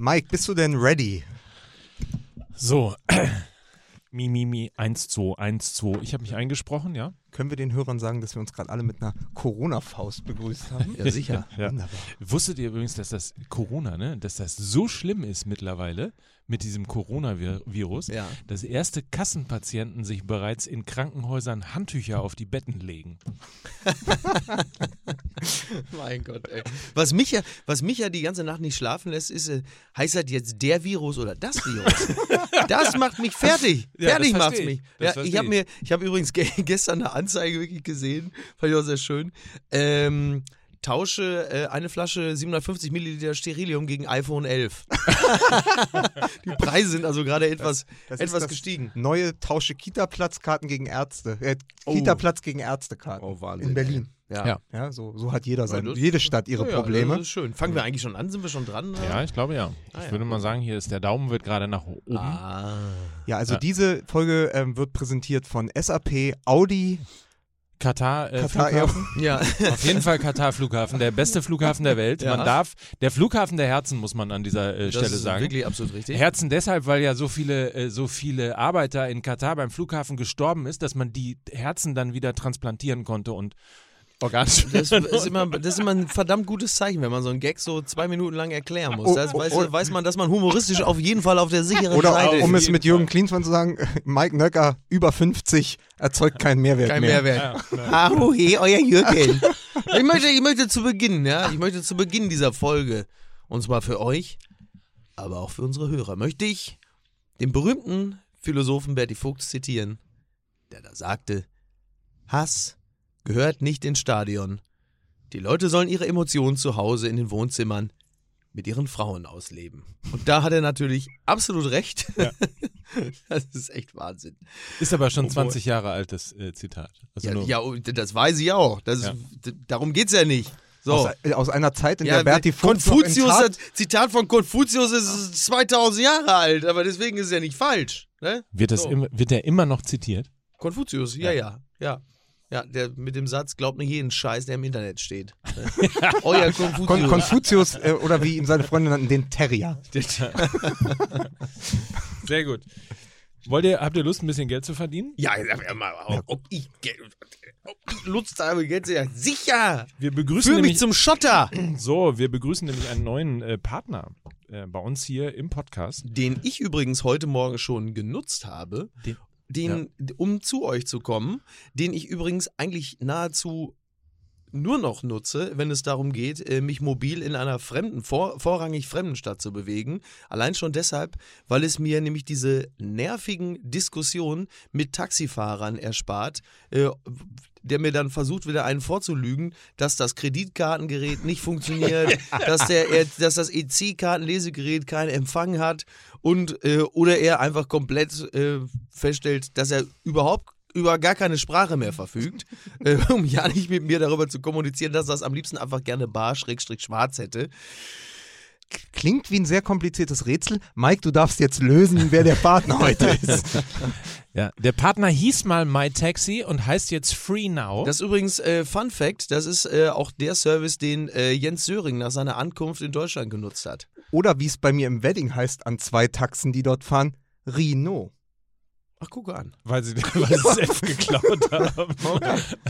Mike, bist du denn ready? So. Mi, mi, mi, 1, 2, 1, 2. Ich habe mich eingesprochen, ja? Können wir den Hörern sagen, dass wir uns gerade alle mit einer Corona-Faust begrüßt haben? Ja, sicher. Ja. Wunderbar. Wusstet ihr übrigens, dass das Corona, ne, dass das so schlimm ist mittlerweile mit diesem Coronavirus, Ja. dass erste Kassenpatienten sich bereits in Krankenhäusern Handtücher auf die Betten legen? Mein Gott, ey. Was mich, ja, was mich ja die ganze Nacht nicht schlafen lässt, ist, äh, heißt das jetzt der Virus oder das Virus? das macht mich fertig. Ja, fertig macht's mich. ich. Das Ja, ich habe mir, ich habe übrigens ge gestern eine Anzeige wirklich gesehen, fand ich auch sehr schön. Ähm, tausche äh, eine Flasche 750 Milliliter Sterilium gegen iPhone 11. die Preise sind also gerade etwas, Das ist etwas das gestiegen. Neue Tausche Kita-Platzkarten gegen Ärzte. Äh, Oh. Kita-Platz gegen Ärztekarten. Oh, Wahnsinn, In Berlin. Ja. Ja. Ja, so, so hat jeder sein, das- jede Stadt ihre Ja, ja, Probleme. Das ist schön. Fangen wir eigentlich schon an? Sind wir schon dran? Ja, ich glaube ja. Ah, Ich ja. würde mal sagen, hier ist der Daumen wird gerade nach oben. Ah. Ja, also Ja. diese Folge ähm, wird präsentiert von SAP, Audi, Katar, äh, Katar Flughafen. Ja. Auf jeden Fall Katar Flughafen, der beste Flughafen der Welt. Ja. Man darf, der Flughafen der Herzen, muss man an dieser äh, Das Stelle ist sagen. wirklich absolut richtig. Herzen deshalb, weil ja so viele, äh, so viele Arbeiter in Katar beim Flughafen gestorben ist, dass man die Herzen dann wieder transplantieren konnte und organisch Das ist, immer, das ist immer ein verdammt gutes Zeichen, wenn man so einen Gag so zwei Minuten lang erklären muss. Oh, Das oh, weiß, oh. weiß man, dass man humoristisch auf jeden Fall auf der sicheren Oder Seite um ist. es mit Jürgen Klinsmann zu sagen, Mike Nöcker, über 50, erzeugt keinen Mehrwert Kein mehr. Mehrwert. Ah, oh he, euer Jürgen. Ich möchte, ich möchte zu Beginn, ja, ich möchte zu Beginn dieser Folge, und zwar für euch, aber auch für unsere Hörer, möchte ich den berühmten Philosophen Berti Fuchs zitieren, der da sagte, Hass gehört nicht ins Stadion. Die Leute sollen ihre Emotionen zu Hause in den Wohnzimmern mit ihren Frauen ausleben. Und da hat er natürlich absolut recht. Ja. Das ist echt Wahnsinn. ist aber schon Obwohl- 20 Jahre altes äh, Zitat. Also Ja, nur, ja, und das weiß ich auch. Das Ja. darum geht's ja nicht. So. Aus, äh, aus einer Zeit, in ja, der Berti Konfuzius, das Zitat von Konfuzius ist 2000 Jahre alt, aber deswegen ist es ja nicht falsch. Ne? wird, das so. immer, wird der immer noch zitiert? Konfuzius, ja, ja, ja. Ja, der mit dem Satz, glaubt nicht jeden Scheiß, der im Internet steht. Euer Konfuzius. Kon Konfuzius äh, oder wie ihn seine Freunde nannten, den Terrier. Sehr gut. Wollt ihr, habt ihr Lust, ein bisschen Geld zu verdienen? ja, mal, ob, ob ich, Geld- ob ich Lust habe, Geld zu ja, sicher. Wir begrüßen Führ mich nämlich, zum Schotter. so, wir begrüßen nämlich einen neuen äh, Partner äh, bei uns hier im Podcast. den ich übrigens heute Morgen schon genutzt habe, Den- den, um zu euch zu kommen, den ich übrigens eigentlich nahezu nur noch nutze, wenn es darum geht, äh, mich mobil in einer fremden, vor, vorrangig fremden Stadt zu bewegen. Allein schon deshalb, weil es mir nämlich diese nervigen Diskussionen mit Taxifahrern erspart, äh, der mir dann versucht, wieder einen vorzulügen, dass das Kreditkartengerät nicht funktioniert, dass, der, er, dass das EC-Kartenlesegerät keinen Empfang hat und äh, oder er einfach komplett äh, feststellt, dass er überhaupt über gar keine Sprache mehr verfügt, äh, um ja nicht mit mir darüber zu kommunizieren, dass er das am liebsten einfach gerne bar schrägstrich schwarz hätte. Klingt wie ein sehr kompliziertes Rätsel. Mike, du darfst jetzt lösen, wer der Partner heute ist. Ja, der Partner hieß mal MyTaxi und heißt jetzt Free Now. Das ist übrigens äh, Fun Fact, das ist äh, auch der Service, den äh, Jens Söring nach seiner Ankunft in Deutschland genutzt hat. Oder wie es bei mir im Wedding heißt, an zwei Taxen, die dort fahren, Rino. Ach, guck an. weil sie, weil sie das F geklaut haben.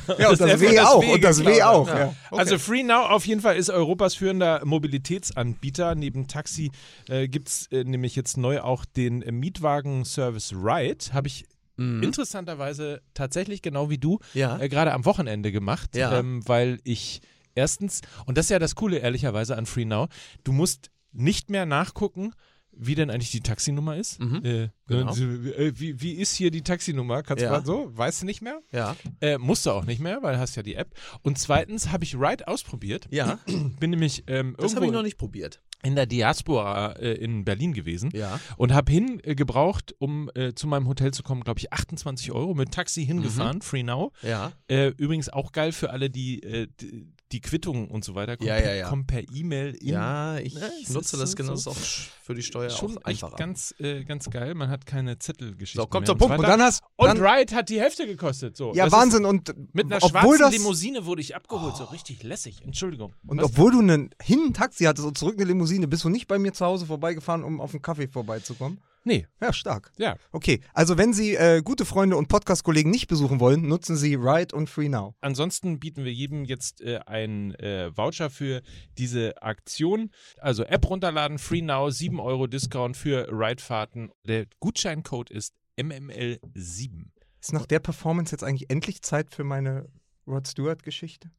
Ja, und das, F W auch. W Und das W auch. Ja. Also Free Now auf jeden Fall ist Europas führender Mobilitätsanbieter. Neben Taxi äh, gibt es äh, nämlich jetzt neu auch den äh, Mietwagen-Service Ride. Habe ich Mhm. interessanterweise tatsächlich genau wie du Ja. äh, gerade am Wochenende gemacht, Ja. ähm, weil ich erstens, und das ist ja das Coole ehrlicherweise an Free Now, du musst nicht mehr nachgucken, wie denn eigentlich die Taxinummer ist. Mhm. Äh, Genau. äh, wie, wie ist hier die Taxinummer? Kannst Ja. du mal so? Weißt du nicht mehr? Ja. Äh, musst du auch nicht mehr, weil du hast ja die App. Und zweitens habe ich Ride ausprobiert. Ja. Bin nämlich ähm, Das habe irgendwo ich noch nicht probiert. In der Diaspora äh, in Berlin gewesen Ja. und habe hingebraucht, um äh, zu meinem Hotel zu kommen, glaube ich, 28 Euro mit Taxi hingefahren, Free Now. Ja. Äh, übrigens auch geil für alle, die, äh, die die Quittungen und so weiter kommen, Ja, per- ja, ja. kommen per E-Mail in. Ja, ich Ne, nutze das so- genau. so- auch für die Steuer Schon auch echt einfacher. ganz, äh, ganz geil. Man hat keine Zettelgeschichten. So, kommt zum Punkt. Und dann hast Und dann, Ride hat die Hälfte gekostet. So. ja Das Wahnsinn und mit einer schwarzen das Limousine wurde ich abgeholt. So richtig lässig. Entschuldigung. und Was? obwohl du einen, hin ein Taxi hattest und zurück eine Limousine, bist du nicht bei mir zu Hause vorbeigefahren, um auf einen Kaffee vorbeizukommen? Nee, Ja, stark. ja. Okay, also wenn Sie äh, gute Freunde und Podcast-Kollegen nicht besuchen wollen, nutzen Sie Ride und Free Now. Ansonsten bieten wir jedem jetzt äh, einen äh, Voucher für diese Aktion. Also App runterladen, Free Now, 7 Euro Discount für Ridefahrten. Der Gutscheincode ist MML7. Ist nach der Performance jetzt eigentlich endlich Zeit für meine Rod Stewart-Geschichte?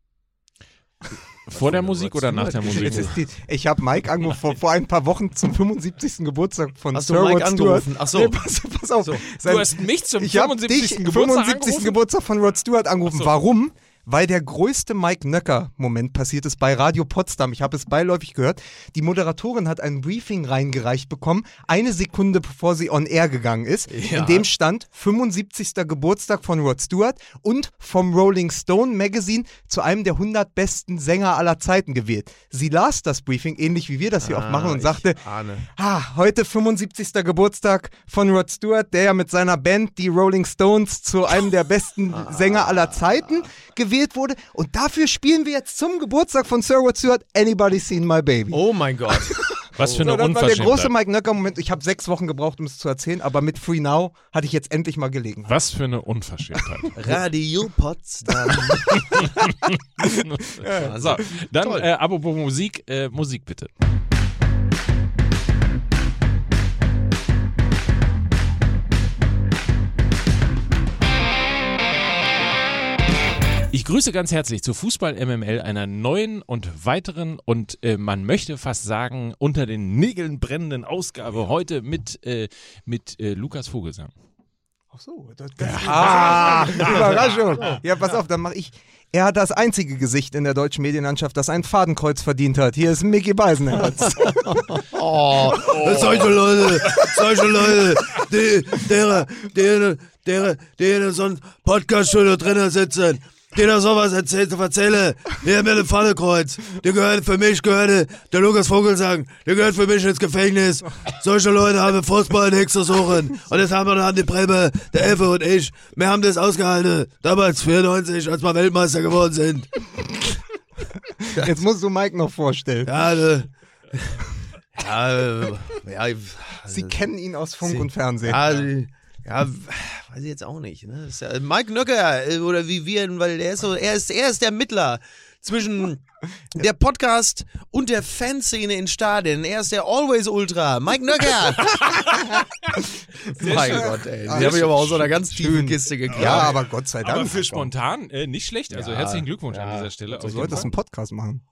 Vor der Musik oder nach der Musik? Die, ich habe Mike angerufen vor, vor ein paar Wochen zum 75. Geburtstag von Hast Sir Rod Stewart. Ach so. Nee, pass, pass auf. Sein- Du hast mich zum ich habe 75. dich Geburtstag 75. angerufen? Geburtstag von Rod Stewart angerufen. So. Warum? Weil der größte Mike Nöcker-Moment passiert ist bei Radio Potsdam. Ich habe es beiläufig gehört. Die Moderatorin hat ein Briefing reingereicht bekommen, eine Sekunde bevor sie on air gegangen ist. Ja. In dem stand 75. Geburtstag von Rod Stewart und vom Rolling Stone Magazine zu einem der 100 besten Sänger aller Zeiten gewählt. Sie las das Briefing, ähnlich wie wir das hier auch machen, und Ah, sagte, ahne. Ah, heute 75. Geburtstag von Rod Stewart, der ja mit seiner Band, die Rolling Stones, zu einem der besten Sänger aller Zeiten gewählt wurde. Und dafür spielen wir jetzt zum Geburtstag von Sir Rod Stewart Anybody Seen My Baby. Oh mein Gott. Was für eine so, das war der große Unverschämtheit. Mike Nöcker-Moment. Ich habe sechs Wochen gebraucht, um es zu erzählen, aber mit Free Now hatte ich jetzt endlich mal Gelegenheit. Was für eine Unverschämtheit. Radio Potsdam. so, dann äh, apropos Musik, äh, Musik bitte. Ich grüße ganz herzlich zu Fußball MML einer neuen und weiteren und äh, man möchte fast sagen unter den Nägeln brennenden Ausgabe heute mit, äh, mit äh, Lukas Vogelsang. Ach so, das, das ah, Überraschung. Ja, pass auf, dann mache ich. Er hat das einzige Gesicht in der deutschen Medienlandschaft, das ein Fadenkreuz verdient hat. Hier ist Mickey Beisenherz. Oh, solche Leute, solche Leute, die, deren, deren, deren, deren so ein Podcast-Studio drinnen sitzen, die da sowas erzählt, erzähle, hier mit dem Fallekreuz, die gehören für mich, gehört der Lukas Vogelsang, der gehört für mich ins Gefängnis. Solche Leute haben Fußball nichts zu suchen. Und jetzt haben wir dann die Bremme, der Effe und ich, wir haben das ausgehalten, damals 94, als wir Weltmeister geworden sind. Jetzt musst du Mike noch vorstellen. Ja, ne, ja, äh, ja, Sie kennen ihn aus Funk Sie- und Fernsehen. Ja, ja, weiß ich jetzt auch nicht. Ne? Das ist ja, Mike Nöcker, äh, oder wie wir, weil er ist so, er ist, er ist der Mittler zwischen der Podcast und der Fanszene in Stadien. Er ist der Always Ultra. Mike Nöcker. mein schön. Gott, ey. Die Ah, habe ich aber aus so einer ganz tiefen Schön. Kiste gekramt. ja, aber Gott sei Dank. Aber für spontan äh, nicht schlecht. Also Ja, herzlichen Glückwunsch an ja. dieser Stelle. Du solltest einen Podcast machen.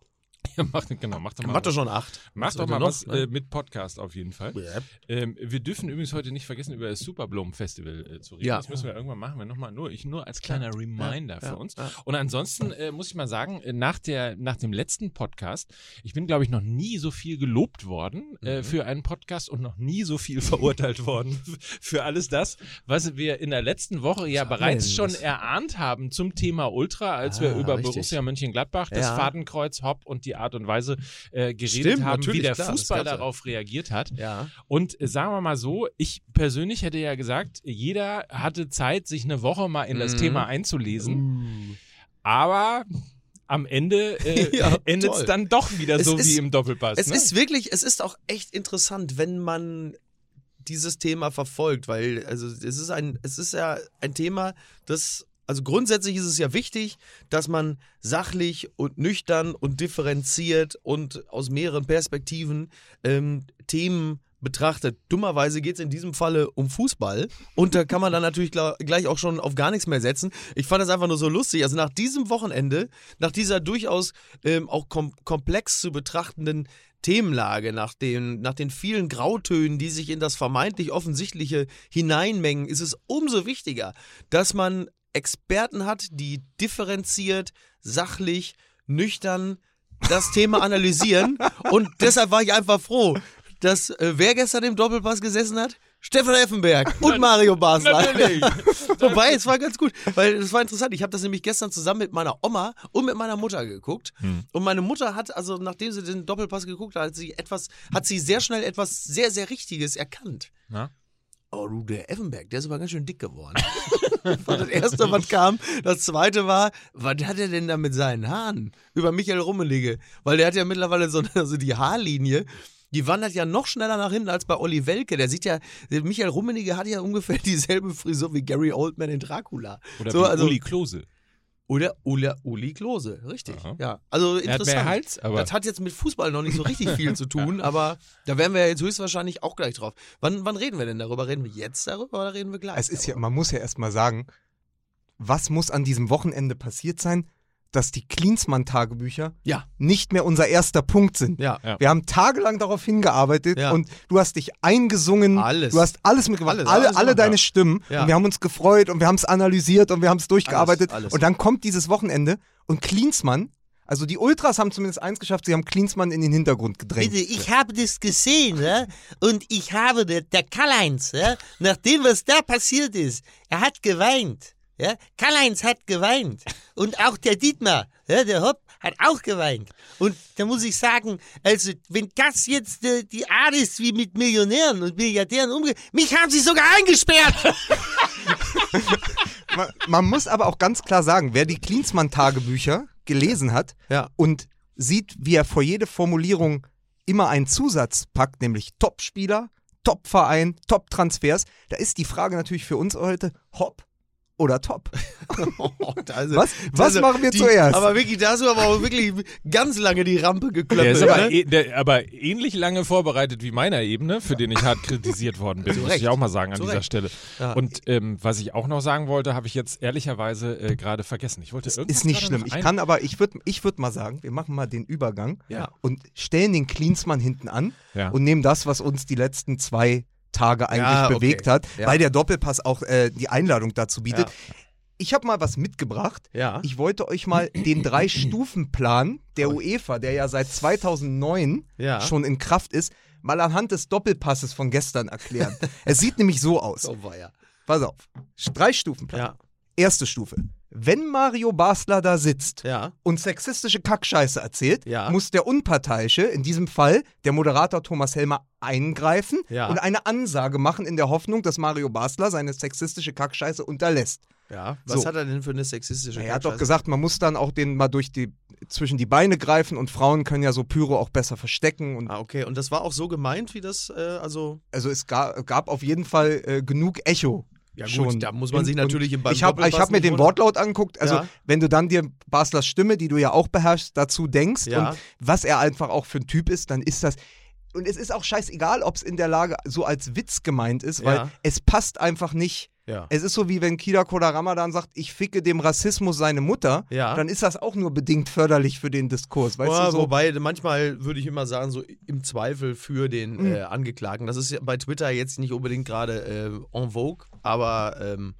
Ja, mach, genau, mach doch mal. Mach doch schon acht. Mach Was doch mal noch, was ne? äh, mit Podcast auf jeden Fall. Ja. Ähm, wir dürfen übrigens heute nicht vergessen, über das Superbloom Festival äh, zu reden. Ja. Das müssen wir irgendwann machen. Wir noch mal, nur, ich nur als kleiner Reminder für uns. Und ansonsten äh, muss ich mal sagen, äh, nach, der, nach dem letzten Podcast, ich bin, glaube ich, noch nie so viel gelobt worden Mhm. äh, für einen Podcast und noch nie so viel verurteilt worden für alles das, was wir in der letzten Woche ja wir bereits schon erahnt haben zum Thema Ultra, als wir Ah, über richtig. Borussia Mönchengladbach, das. Fadenkreuz, Hopp und die Art und Weise äh, geredet Stimmt, haben, wie der klar, Fußball darauf reagiert hat. Ja. Und äh, sagen wir mal so, ich persönlich hätte ja gesagt, jeder hatte Zeit, sich eine Woche mal in das Mhm. Thema einzulesen. Aber am Ende äh, Ja, endet es dann doch wieder Es so ist- wie im Doppelpass. Es ne? ist wirklich, es ist auch echt interessant, wenn man dieses Thema verfolgt, weil also es ist ein, es ist ja ein Thema, das also grundsätzlich ist es ja wichtig, dass man sachlich und nüchtern und differenziert und aus mehreren Perspektiven ähm, Themen betrachtet. Dummerweise geht es in diesem Falle um Fußball und da kann man dann natürlich gleich auch schon auf gar nichts mehr setzen. Ich fand das einfach nur so lustig. Also nach diesem Wochenende, nach dieser durchaus ähm, auch kom komplex zu betrachtenden Themenlage, nach den, nach den vielen Grautönen, die sich in das vermeintlich Offensichtliche hineinmengen, ist es umso wichtiger, dass man Experten hat, die differenziert, sachlich, nüchtern das Thema analysieren. Und deshalb war ich einfach froh, dass äh, wer gestern im Doppelpass gesessen hat? Stefan Effenberg und Mario Basler. Wobei, es war ganz gut, weil es war interessant. Ich habe das nämlich gestern zusammen mit meiner Oma und mit meiner Mutter geguckt. Hm. Und meine Mutter hat, also nachdem sie den Doppelpass geguckt hat, hat sie etwas, hat sie sehr schnell etwas sehr, sehr Richtiges erkannt. Na? Oh, du, der Effenberg, der ist aber ganz schön dick geworden. das war das erste, was kam. Das zweite war, was hat er denn da mit seinen Haaren? Über Michael Rummenigge. Weil der hat ja mittlerweile so also die Haarlinie. Die wandert ja noch schneller nach hinten als bei Olli Welke. Der sieht ja, Michael Rummenigge hat ja ungefähr dieselbe Frisur wie Gary Oldman in Dracula. Oder so, wie also, Uli Klose. Oder Uli, Uli Klose, richtig. Aha. Ja, also Er hat interessant. mehr Hals, aber Das hat jetzt mit Fußball noch nicht so richtig viel zu tun, aber da werden wir ja jetzt höchstwahrscheinlich auch gleich drauf. Wann, wann reden wir denn darüber? Reden wir jetzt darüber oder reden wir gleich? Es ist ja, darüber? man muss ja erstmal sagen, was muss an diesem Wochenende passiert sein, dass die Klinsmann-Tagebücher Ja, nicht mehr unser erster Punkt sind. ja. Ja. Wir haben tagelang darauf hingearbeitet Ja. und du hast dich eingesungen. Alles. Du hast alles mitgemacht, Alles, alle, alles alle deine. Stimmen. Ja. Und wir haben uns gefreut und wir haben es analysiert und wir haben es durchgearbeitet. Alles, alles. Und dann kommt dieses Wochenende und Klinsmann, also die Ultras haben zumindest eins geschafft, sie haben Klinsmann in den Hintergrund gedrängt. Bitte, ich habe das gesehen, ja? und ich habe, der, der Karl-Heinz, ja? nach dem, was da passiert ist, er hat geweint. Ja? Karl-Heinz hat geweint. Und auch der Dietmar, ja, der Hopp, hat auch geweint. Und da muss ich sagen, also, wenn das jetzt äh, die Art ist, wie mit Millionären und Milliardären umgeht, mich haben sie sogar eingesperrt. Man, man muss aber auch ganz klar sagen, wer die Klinsmann-Tagebücher gelesen hat Ja. und sieht, wie er vor jede Formulierung immer einen Zusatz packt, nämlich Top-Spieler, Top-Verein, Top-Transfers, da ist die Frage natürlich für uns heute, Hopp oder Top? Also, Was- was machen wir zuerst? Aber wirklich, da hast du aber auch wirklich ganz lange die Rampe Der geklappt. ist aber, ne? eh, der, aber ähnlich lange vorbereitet wie meiner Ebene, für den ich hart kritisiert worden bin, Zu muss Recht. ich auch mal sagen an Zu dieser Recht. Stelle. Ja. Und ähm, was ich auch noch sagen wollte, habe ich jetzt ehrlicherweise äh, gerade vergessen. Ich wollte irgendwas Ist nicht schlimm. Ich kann aber, ich würde ich würd mal sagen, wir machen mal den Übergang Ja. und stellen den Klinsmann hinten an Ja. und nehmen das, was uns die letzten zwei Tage eigentlich Ja, okay. bewegt hat, Ja. weil der Doppelpass auch äh, die Einladung dazu bietet. Ja. Ich habe mal was mitgebracht. Ja. Ich wollte euch mal den Drei-Stufen-Plan der UEFA, der ja seit 2009 Ja. schon in Kraft ist, mal anhand des Doppelpasses von gestern erklären. es sieht nämlich so aus. So war ja. Pass auf. Drei-Stufen-Plan. Ja. Erste Stufe. Wenn Mario Basler da sitzt Ja. und sexistische Kackscheiße erzählt, Ja. muss der Unparteiische, in diesem Fall der Moderator Thomas Helmer, eingreifen Ja. und eine Ansage machen in der Hoffnung, dass Mario Basler seine sexistische Kackscheiße unterlässt. Ja. Was So. hat er denn für eine sexistische Er hat doch Kackscheiße? gesagt, man muss dann auch den mal durch die zwischen die Beine greifen und Frauen können ja so Pyro auch besser verstecken und Ah, okay. Und das war auch so gemeint, wie das, äh, also. also es gab, gab auf jeden Fall äh, genug Echo. Ja, gut, schon. da muss man sich natürlich im Ich habe hab mir den. Wortlaut angeguckt. Also, Ja. wenn du dann dir Baslers Stimme, die du ja auch beherrschst, dazu denkst Ja. und was er einfach auch für ein Typ ist, dann ist das. Und es ist auch scheißegal, ob es in der Lage so als Witz gemeint ist, weil Ja. es passt einfach nicht. Ja. Es ist so wie wenn Kida Kodarama dann sagt, ich ficke dem Rassismus seine Mutter, Ja. dann ist das auch nur bedingt förderlich für den Diskurs. Weißt Ja, du so? Wobei, manchmal würde ich immer sagen, so im Zweifel für den Mhm. äh, Angeklagten. Das ist bei Twitter jetzt nicht unbedingt gerade äh, en vogue, aber ähm,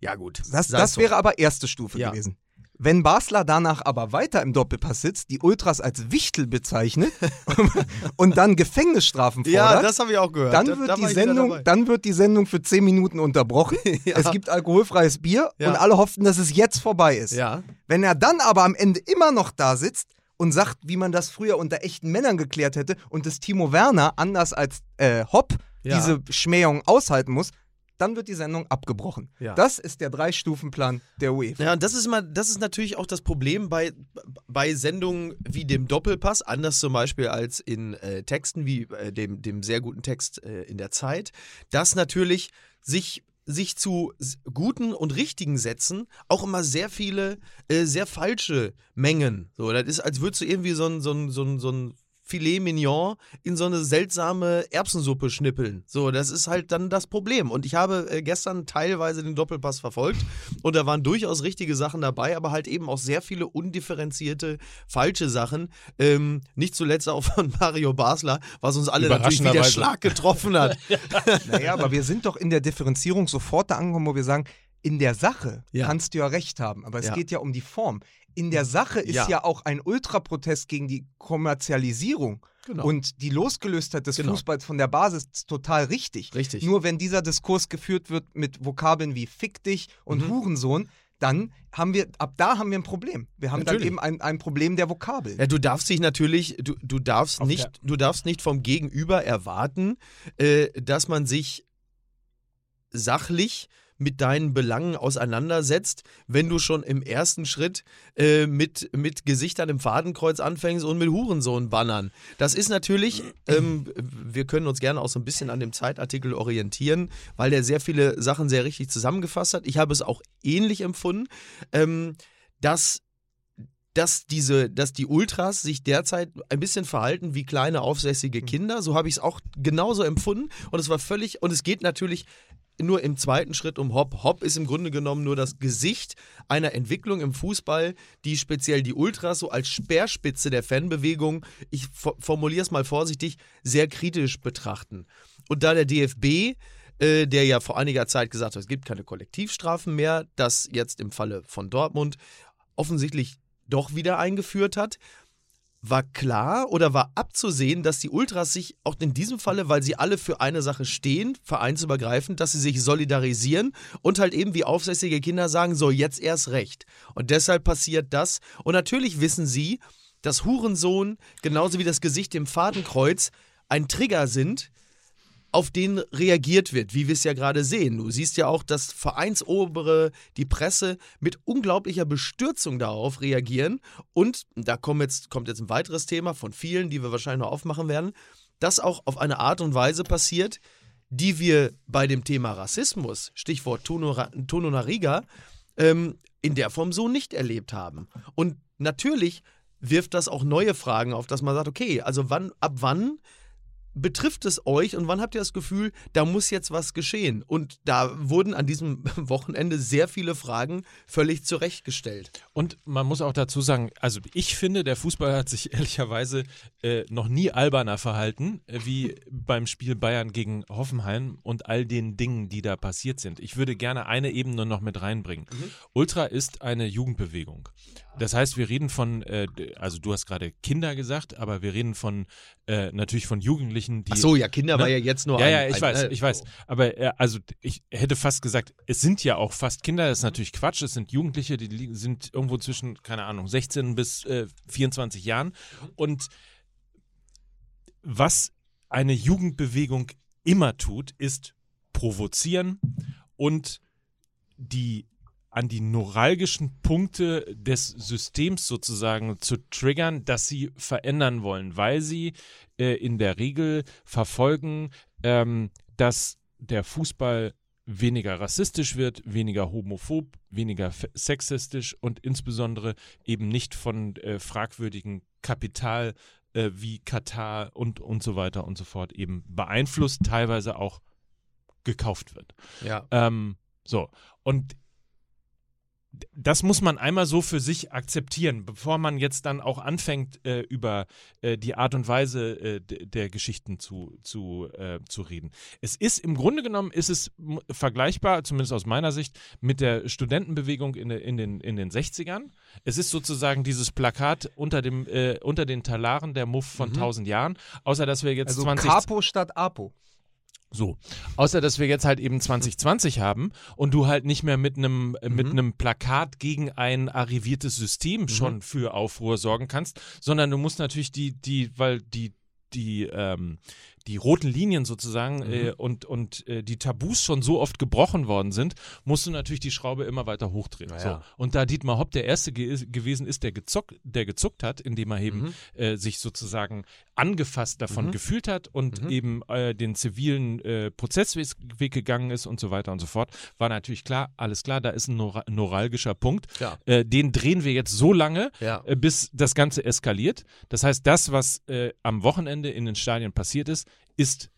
ja gut. Das, das so. wäre aber erste Stufe gewesen. Wenn Basler danach aber weiter im Doppelpass sitzt, die Ultras als Wichtel bezeichnet und dann Gefängnisstrafen fordert, Ja, das habe ich auch gehört. dann Da- wird, da die ich wieder Sendung, dann wird die Sendung für 10 Minuten unterbrochen. Ja. Es gibt alkoholfreies Bier Ja. und alle hofften, dass es jetzt vorbei ist. Ja. Wenn er dann aber am Ende immer noch da sitzt und sagt, wie man das früher unter echten Männern geklärt hätte und dass Timo Werner anders als äh, Hopp Ja. diese Schmähung aushalten muss, dann wird die Sendung abgebrochen. Ja. Das ist der Drei-Stufen-Plan der UEFA. Ja, und das ist immer, das ist natürlich auch das Problem bei, bei Sendungen wie dem Doppelpass, anders zum Beispiel als in äh, Texten wie äh, dem, dem sehr guten Text äh, in der Zeit, dass natürlich sich sich zu guten und richtigen Sätzen auch immer sehr viele äh, sehr falsche Mengen. So, das ist, als würdest du irgendwie so ein, so ein, so ein, so ein Filet Mignon in so eine seltsame Erbsensuppe schnippeln. So, das ist halt dann das Problem. Und ich habe äh, gestern teilweise den Doppelpass verfolgt und da waren durchaus richtige Sachen dabei, aber halt eben auch sehr viele undifferenzierte falsche Sachen. Ähm, nicht zuletzt auch von Mario Basler, was uns alle natürlich wie der Überraschenderweise. Schlag getroffen hat. Naja, aber wir sind doch in der Differenzierung sofort da angekommen, wo wir sagen, in der Sache Ja. kannst du ja recht haben, aber es Ja. geht ja um die Form. In der Sache ist Ja. ja, auch ein Ultraprotest gegen die Kommerzialisierung Genau. und die Losgelöstheit des Genau. Fußballs von der Basis ist total richtig. Richtig. Nur wenn dieser Diskurs geführt wird mit Vokabeln wie Fick dich und Mhm. Hurensohn, dann haben wir, ab da haben wir ein Problem. Wir haben Natürlich. dann eben ein, ein Problem der Vokabeln. Ja, du darfst dich natürlich, du, du darfst Auf nicht, du darfst nicht vom Gegenüber erwarten, äh, dass man sich sachlich mit deinen Belangen auseinandersetzt, wenn du schon im ersten Schritt äh, mit, mit Gesichtern im Fadenkreuz anfängst und mit Hurensohn-Bannern. Das ist natürlich, ähm, wir können uns gerne auch so ein bisschen an dem Zeitartikel orientieren, weil der sehr viele Sachen sehr richtig zusammengefasst hat. Ich habe es auch ähnlich empfunden, ähm, dass dass diese, dass die Ultras sich derzeit ein bisschen verhalten wie kleine aufsässige Kinder. So habe ich es auch genauso empfunden. Und es war völlig, und es geht natürlich nur im zweiten Schritt um Hop. Hop ist im Grunde genommen nur das Gesicht einer Entwicklung im Fußball, die speziell die Ultras so als Speerspitze der Fanbewegung, ich fo- formuliere es mal vorsichtig, sehr kritisch betrachten. Und da der DFB äh, der ja vor einiger Zeit gesagt hat, es gibt keine Kollektivstrafen mehr, das jetzt im Falle von Dortmund offensichtlich doch wieder eingeführt hat, war klar oder war abzusehen, dass die Ultras sich auch in diesem Falle, weil sie alle für eine Sache stehen, vereinsübergreifend, dass sie sich solidarisieren und halt eben wie aufsässige Kinder sagen, so jetzt erst recht. Und deshalb passiert das. Und natürlich wissen sie, dass Hurensohn genauso wie das Gesicht im Fadenkreuz ein Trigger sind, auf den reagiert wird, wie wir es ja gerade sehen. Du siehst ja auch, dass Vereinsobere, die Presse mit unglaublicher Bestürzung darauf reagieren. Und da kommt jetzt, kommt jetzt ein weiteres Thema von vielen, die wir wahrscheinlich noch aufmachen werden, das auch auf eine Art und Weise passiert, die wir bei dem Thema Rassismus, Stichwort Tono, Nariga, ähm, in der Form so nicht erlebt haben. Und natürlich wirft das auch neue Fragen auf, dass man sagt, okay, also wann, ab wann betrifft es euch und wann habt ihr das Gefühl, da muss jetzt was geschehen? Und da wurden an diesem Wochenende sehr viele Fragen völlig zurechtgestellt. Und man muss auch dazu sagen, also ich finde, der Fußball hat sich ehrlicherweise äh, noch nie alberner verhalten, äh, wie beim Spiel Bayern gegen Hoffenheim und all den Dingen, die da passiert sind. Ich würde gerne eine Ebene noch mit reinbringen. Ultra ist eine Jugendbewegung. Das heißt, wir reden von, äh, also du hast gerade Kinder gesagt, aber wir reden von äh, natürlich von Jugendlichen, die Ach so, ja, Kinder Ne? war ja jetzt nur ja, ein, ja, ich ein, weiß, äh, ich weiß. Aber äh, also ich hätte fast gesagt, es sind ja auch fast Kinder, das ist natürlich Quatsch, es sind Jugendliche, die sind irgendwo zwischen, keine Ahnung, 16 bis äh, 24 Jahren. Und was eine Jugendbewegung immer tut, ist provozieren und die an die neuralgischen Punkte des Systems sozusagen zu triggern, dass sie verändern wollen, weil sie äh, in der Regel verfolgen, ähm, dass der Fußball weniger rassistisch wird, weniger homophob, weniger sexistisch und insbesondere eben nicht von äh, fragwürdigen Kapital äh, wie Katar und, und so weiter und so fort eben beeinflusst, teilweise auch gekauft wird. Ja. Ähm, so, und das muss man einmal so für sich akzeptieren, bevor man jetzt dann auch anfängt, äh, über äh, die Art und Weise äh, der Geschichten zu, zu, äh, zu reden. Es ist im Grunde genommen, ist es vergleichbar, zumindest aus meiner Sicht, mit der Studentenbewegung in, in, den, in den 60ern. Es ist sozusagen dieses Plakat unter, dem, äh, unter den Talaren der Muff von 1000 Jahren, außer dass wir jetzt Also 20... Capo statt Apo. So. Außer dass wir jetzt halt eben 2020 haben und du halt nicht mehr mit einem äh, mit einem Plakat gegen ein arriviertes System schon für Aufruhr sorgen kannst, sondern du musst natürlich die, die, weil die, die, ähm, die roten Linien sozusagen äh, und, und äh, die Tabus schon so oft gebrochen worden sind, musst du natürlich die Schraube immer weiter hochdrehen. Naja. So. Und da Dietmar Hopp der Erste ge gewesen ist, der, gezuckt, der gezuckt hat, indem er eben äh, sich sozusagen angefasst davon gefühlt hat und eben äh, den zivilen äh, Prozessweg gegangen ist und so weiter und so fort, war natürlich klar, alles klar, da ist ein nora neuralgischer Punkt. Klar. Äh, den drehen wir jetzt so lange, Ja. äh, bis das Ganze eskaliert. Das heißt, das, was äh, am Wochenende in den Stadien passiert ist, ist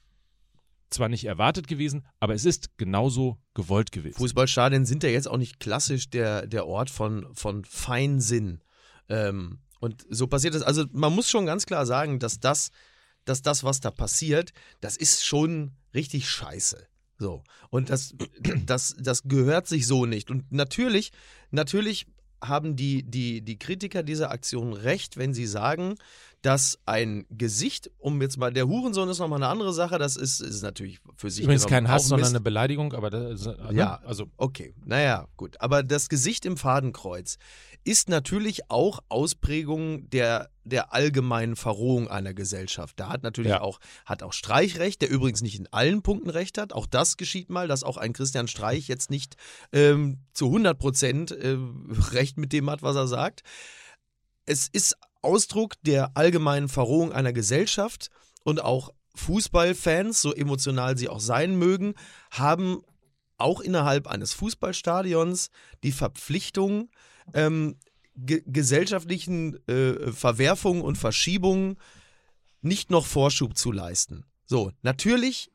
zwar nicht erwartet gewesen, aber es ist genauso gewollt gewesen. Fußballstadien sind ja jetzt auch nicht klassisch der, der Ort von, von Feinsinn. Ähm, und so passiert es. Also man muss schon ganz klar sagen, dass das, dass das, was da passiert, das ist schon richtig scheiße. So. Und das, das, das gehört sich so nicht. Und natürlich, natürlich haben die, die, die Kritiker dieser Aktion recht, wenn sie sagen, dass ein Gesicht, um jetzt mal, der Hurensohn ist nochmal eine andere Sache, das ist, ist natürlich für sich Übrigens kein Hass, sondern eine Beleidigung, aber das, äh, ne? Ja. also Okay, naja, gut. Aber das Gesicht im Fadenkreuz ist natürlich auch Ausprägung der, der allgemeinen Verrohung einer Gesellschaft. Da hat natürlich Ja. auch, hat auch Streich recht, der übrigens nicht in allen Punkten recht hat. Auch das geschieht mal, dass auch ein Christian Streich jetzt nicht ähm, zu 100 Prozent äh, recht mit dem hat, was er sagt. Es ist Ausdruck der allgemeinen Verrohung einer Gesellschaft und auch Fußballfans, so emotional sie auch sein mögen, haben auch innerhalb eines Fußballstadions die Verpflichtung, ähm, ge gesellschaftlichen äh, Verwerfungen und Verschiebungen nicht noch Vorschub zu leisten. So, natürlich,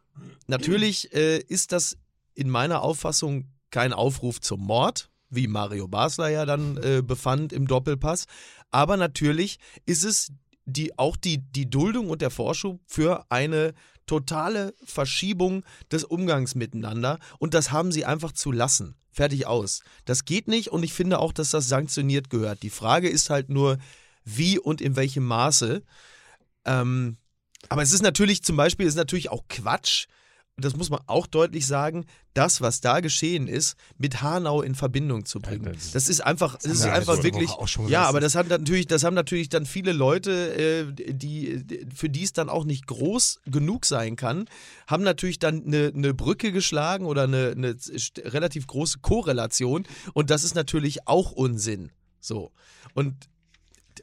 natürlich äh, ist das in meiner Auffassung kein Aufruf zum Mord, wie Mario Basler ja dann äh, befand im Doppelpass, aber natürlich ist es die, auch die, die Duldung und der Vorschub für eine totale Verschiebung des Umgangs miteinander und das haben sie einfach zu lassen. Fertig aus. Das geht nicht und ich finde auch, dass das sanktioniert gehört. Die Frage ist halt nur, wie und in welchem Maße. Ähm, aber es ist natürlich zum Beispiel, ist natürlich auch Quatsch, das muss man auch deutlich sagen, das, was da geschehen ist, mit Hanau in Verbindung zu bringen. Das- ist einfach, das ist einfach wirklich. Ja, aber das hat natürlich, das haben natürlich dann viele Leute, äh, die, für die es dann auch nicht groß genug sein kann, haben natürlich dann eine, eine Brücke geschlagen oder eine, eine relativ große Korrelation. Und das ist natürlich auch Unsinn. So. Und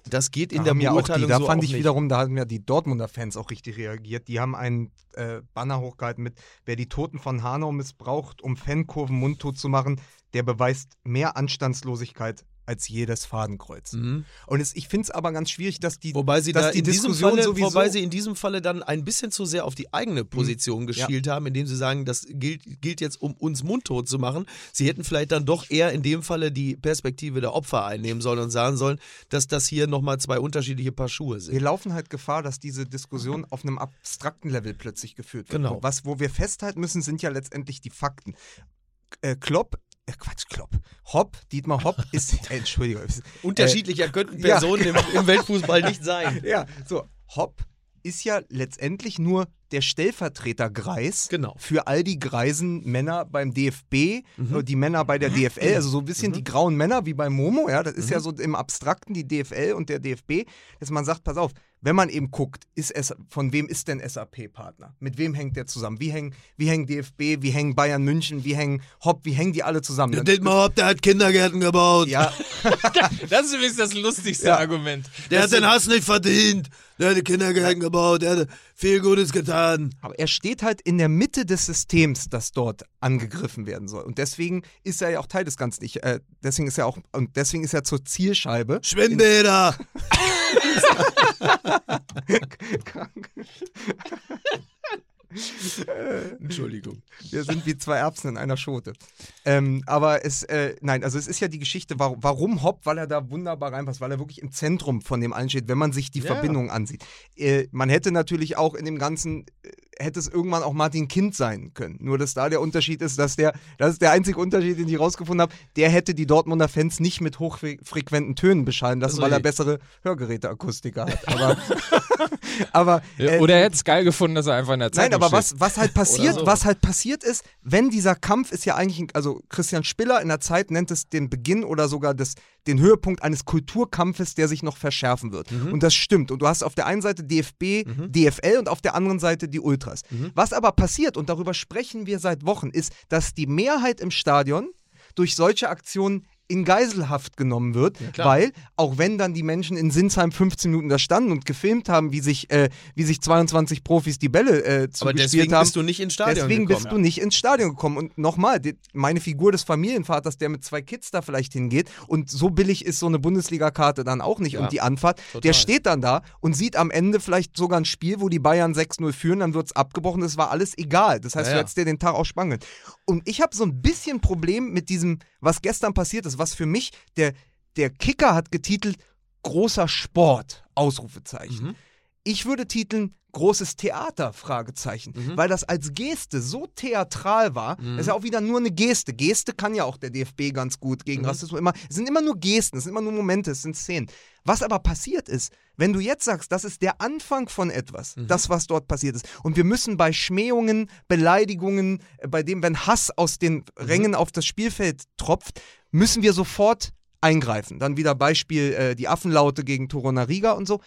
das geht in Da der Beurteilung die, da so fand ich nicht. wiederum, da haben ja die Dortmunder Fans auch richtig reagiert. Die haben einen äh, Banner hochgehalten mit, wer die Toten von Hanau missbraucht, um Fankurven mundtot zu machen, der beweist mehr Anstandslosigkeit als jedes Fadenkreuz. Mhm. Und es, ich finde es aber ganz schwierig, dass die, Wobei sie dass da die in diesem Diskussion Falle, sowieso wobei sie in diesem Falle dann ein bisschen zu sehr auf die eigene Position geschielt haben, indem sie sagen, das gilt, gilt jetzt, um uns mundtot zu machen. Sie hätten vielleicht dann doch eher in dem Falle die Perspektive der Opfer einnehmen sollen und sagen sollen, dass das hier nochmal zwei unterschiedliche Paar Schuhe wir sind. laufen halt Gefahr, dass diese Diskussion auf einem abstrakten Level plötzlich geführt wird. Genau. Was, wo wir festhalten müssen, sind ja letztendlich die Fakten. Äh, Klopp, äh, Quatsch, Klopp. Hopp, Dietmar Hopp ist, äh, Entschuldigung. Unterschiedlicher könnten ja. Personen im, im Weltfußball nicht sein. Ja, so, Hopp ist ja letztendlich nur der Stellvertreter Greis Genau. für all die greisen Männer beim DFB, Mhm. äh, die Männer bei der DFL, also so ein bisschen die grauen Männer wie bei Momo, ja, das ist Mhm. ja so im Abstrakten die DFL und der DFB, dass man sagt, pass auf, wenn man eben guckt, ist es, von wem ist denn SAP-Partner? Mit wem hängt der zusammen? Wie hängen, wie hängen DFB, wie hängen Bayern München, wie hängen Hopp, wie hängen die alle zusammen? Der Dietmar Hopp, der hat Kindergärten gebaut. ja, das ist übrigens das lustigste Ja. Argument. Der hat den Hass nicht verdient. Der hat die Kindergärten gebaut. Der hat viel Gutes getan. Aber er steht halt in der Mitte des Systems, das dort angegriffen werden soll. Und deswegen ist er ja auch Teil des Ganzen. Ich, äh, deswegen ist er auch, und deswegen ist er zur Zielscheibe. Schwimmbäder. Entschuldigung. Wir sind wie zwei Erbsen in einer Schote. Ähm, aber es, äh, nein, also es ist ja die Geschichte, warum, warum Hopp, weil er da wunderbar reinpasst, weil er wirklich im Zentrum von dem allen steht, wenn man sich die Ja. Verbindung ansieht. Äh, man hätte natürlich auch in dem Ganzen, äh, hätte es irgendwann auch Martin Kind sein können. Nur, dass da der Unterschied ist, dass der, das ist der einzige Unterschied, den ich rausgefunden habe, der hätte die Dortmunder Fans nicht mit hochfrequenten Tönen beschallen lassen, weil er bessere Hörgeräteakustiker hat. Aber, aber äh, Oder er hätte es geil gefunden, dass er einfach in der Zeitung Nein, aber steht. was, was halt passiert, so. was halt passiert ist, wenn dieser Kampf ist ja eigentlich, ein, also Christian Spiller in der Zeit nennt es den Beginn oder sogar das, den Höhepunkt eines Kulturkampfes, der sich noch verschärfen wird. Und das stimmt. Und du hast auf der einen Seite DFB, DFL und auf der anderen Seite die Ultras. Was aber passiert, und darüber sprechen wir seit Wochen, ist, dass die Mehrheit im Stadion durch solche Aktionen in Geiselhaft genommen wird, klar. weil auch wenn dann die Menschen in Sinsheim 15 Minuten da standen und gefilmt haben, wie sich, äh, wie sich 22 Profis die Bälle äh, Aber zugespielt deswegen haben, bist du nicht ins Stadion deswegen gekommen. bist du nicht ins Stadion gekommen. Und nochmal, meine Figur des Familienvaters, der mit zwei Kids da vielleicht hingeht und so billig ist so eine Bundesliga-Karte dann auch nicht Ja, und die Anfahrt, total. der steht dann da und sieht am Ende vielleicht sogar ein Spiel, wo die Bayern 6-0 führen, dann wird es abgebrochen, es war alles egal. Das heißt, Ja, du ja. hättest dir den Tag auch spangeln. Und ich habe so ein bisschen Problem mit diesem, was gestern passiert ist, was für mich, der, der Kicker hat getitelt, großer Sport, Ausrufezeichen. Mhm. Ich würde titeln großes Theater, Fragezeichen, weil das als Geste so theatral war. Das ist ja auch wieder nur eine Geste. Geste kann ja auch der DFB ganz gut gegen Rassismus immer. Es sind immer nur Gesten, es sind immer nur Momente, es sind Szenen. Was aber passiert ist, wenn du jetzt sagst, das ist der Anfang von etwas, das, was dort passiert ist, und wir müssen bei Schmähungen, Beleidigungen, äh, bei dem, wenn Hass aus den Rängen auf das Spielfeld tropft, müssen wir sofort eingreifen. Dann wieder Beispiel äh, die Affenlaute gegen Toronariga und so.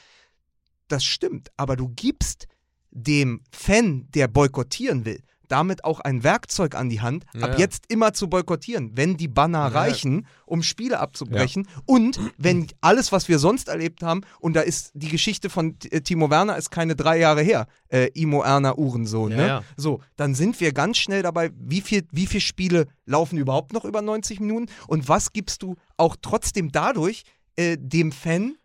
Das stimmt, aber du gibst dem Fan, der boykottieren will, damit auch ein Werkzeug an die Hand, Ja, ab ja. jetzt immer zu boykottieren, wenn die Banner Ja. reichen, um Spiele abzubrechen und wenn alles, was wir sonst erlebt haben, und da ist die Geschichte von äh, Timo Werner ist keine drei Jahre her, äh, Imo Erner Uhrensohn, Ja, ne? ja. So, dann sind wir ganz schnell dabei, wie viel, wie viele Spiele laufen überhaupt noch über 90 Minuten und was gibst du auch trotzdem dadurch äh, dem Fan,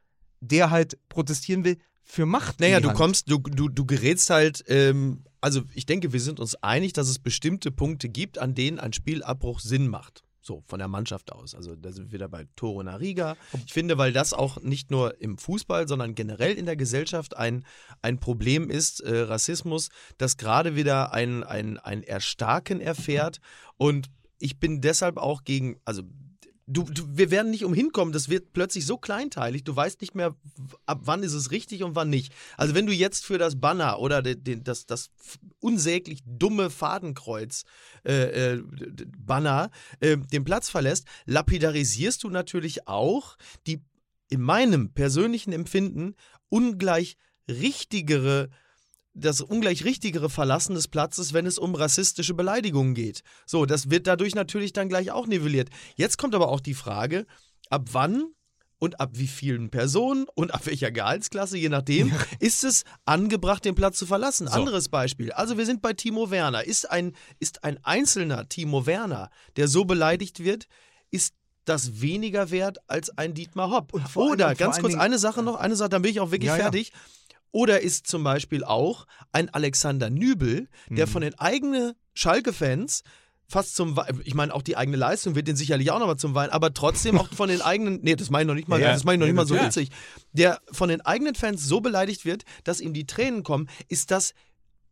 der halt protestieren will, für Macht? Naja, du kommst, du, du, du gerätst halt, ähm, also ich denke, wir sind uns einig, dass es bestimmte Punkte gibt, an denen ein Spielabbruch Sinn macht. So, von der Mannschaft aus. Also da sind wir wieder bei Toro Nariga. Ich finde, weil das auch nicht nur im Fußball, sondern generell in der Gesellschaft ein, ein Problem ist, äh, Rassismus, das gerade wieder ein, ein, ein Erstarken erfährt. Und ich bin deshalb auch gegen, also Du, du, wir werden nicht umhin kommen, das wird plötzlich so kleinteilig, du weißt nicht mehr, ab wann ist es richtig und wann nicht. Also wenn du jetzt für das Banner oder den, den, das, das unsäglich dumme Fadenkreuz äh, äh, äh, den Platz verlässt, lapidarisierst du natürlich auch die in meinem persönlichen Empfinden ungleich richtigere das ungleich richtigere Verlassen des Platzes, wenn es um rassistische Beleidigungen geht. So, das wird dadurch natürlich dann gleich auch nivelliert. Jetzt kommt aber auch die Frage, ab wann und ab wie vielen Personen und ab welcher Gehaltsklasse, je nachdem, ist es angebracht, den Platz zu verlassen. Anderes Beispiel. Also wir sind bei Timo Werner. Ist ein, ist ein einzelner Timo Werner, der so beleidigt wird, ist das weniger wert als ein Dietmar Hopp. Oder, allem- ganz kurz, Dingen- eine Sache noch, eine Sache, dann bin ich auch wirklich Ja, ja. Oder ist zum Beispiel auch ein Alexander Nübel, der Mhm. von den eigenen Schalke-Fans fast zum Wein, ich meine, auch die eigene Leistung wird den sicherlich auch nochmal zum Wein, aber trotzdem auch von den eigenen, nee, das meine ich noch nicht mal, Ja, das meine ich noch ja, nicht mal so witzig, der von den eigenen Fans so beleidigt wird, dass ihm die Tränen kommen, ist das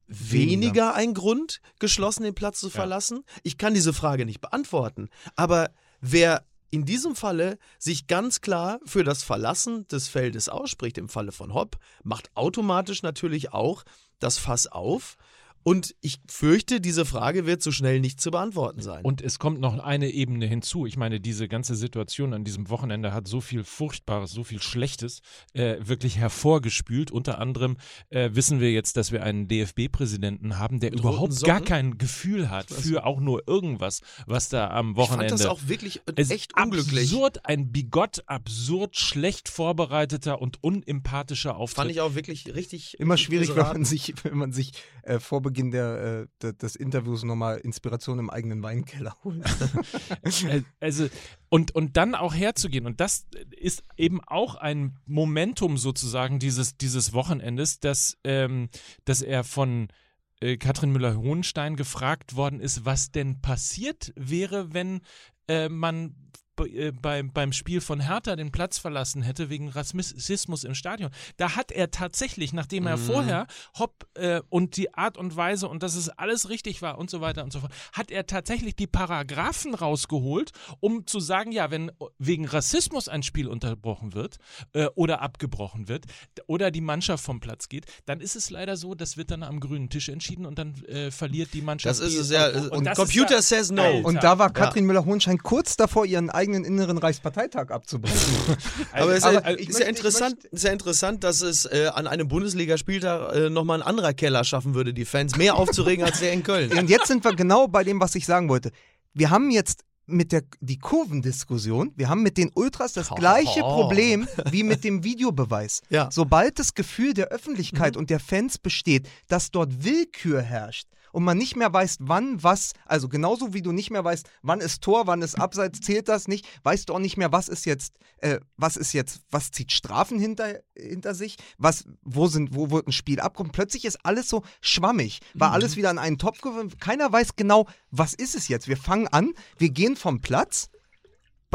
weniger ein Grund, geschlossen den Platz zu verlassen? Ich kann diese Frage nicht beantworten, aber wer in diesem Falle sich ganz klar für das Verlassen des Feldes ausspricht, im Falle von Hopp, macht automatisch natürlich auch das Fass auf. Und ich fürchte, diese Frage wird so schnell nicht zu beantworten sein. Und es kommt noch eine Ebene hinzu. Ich meine, diese ganze Situation an diesem Wochenende hat so viel Furchtbares, so viel Schlechtes äh, wirklich hervorgespült. Unter anderem äh, wissen wir jetzt, dass wir einen DFB-Präsidenten haben, der Mit überhaupt gar kein Gefühl hat für auch nur irgendwas, was da am ich fand Wochenende. das auch wirklich echt unglücklich. Absurd, ein bigott, absurd, schlecht vorbereiteter und unempathischer Auftritt. Fand ich auch wirklich richtig. Immer schwierig, wenn man sich, wenn man sich äh, vor Beginn der, äh, de- des Interviews nochmal Inspiration im eigenen Weinkeller holt. Äh, Also, und, und dann auch herzugehen. Und das ist eben auch ein Momentum sozusagen dieses, dieses Wochenendes, dass, ähm, dass er von äh, Katrin Müller-Hohenstein gefragt worden ist, was denn passiert wäre, wenn äh, man äh, beim, beim Spiel von Hertha den Platz verlassen hätte wegen Rassismus im Stadion. Da hat er tatsächlich, nachdem er Mhm. vorher Hopp äh, und die Art und Weise und dass es alles richtig war und so weiter und so fort, hat er tatsächlich die Paragraphen rausgeholt, um zu sagen, ja, wenn wegen Rassismus ein Spiel unterbrochen wird äh, oder abgebrochen wird oder die Mannschaft vom Platz geht, dann ist es leider so, das wird dann am grünen Tisch entschieden und dann äh, verliert die Mannschaft. Das ist es ja. und Und das Computer ist ja, says no. Alter. Und da war Katrin Müller-Hohenstein kurz davor, ihren eigenen inneren Reichsparteitag abzubrechen. Aber es ist, Aber ja, ist ja möchte- interessant, ist ja interessant, dass es äh, an einem Bundesligaspieltag äh, nochmal ein anderer Keller schaffen würde, die Fans mehr aufzuregen als der in Köln. Und jetzt sind wir genau bei dem, was ich sagen wollte. Wir haben jetzt mit der die Kurvendiskussion, wir haben mit den Ultras das gleiche Oh. Problem wie mit dem Videobeweis. Ja. Sobald das Gefühl der Öffentlichkeit und der Fans besteht, dass dort Willkür herrscht und man nicht mehr weiß, wann was, also genauso wie du nicht mehr weißt, wann ist Tor, wann ist Abseits, zählt das nicht, weißt du auch nicht mehr, was ist jetzt, äh, was ist jetzt, was zieht Strafen hinter, hinter sich, was, wo sind, wo wird ein Spiel abkommen. Plötzlich ist alles so schwammig, war alles wieder in einen Topf geworfen. Keiner weiß genau, was ist es jetzt. Wir fangen an, wir gehen vom Platz.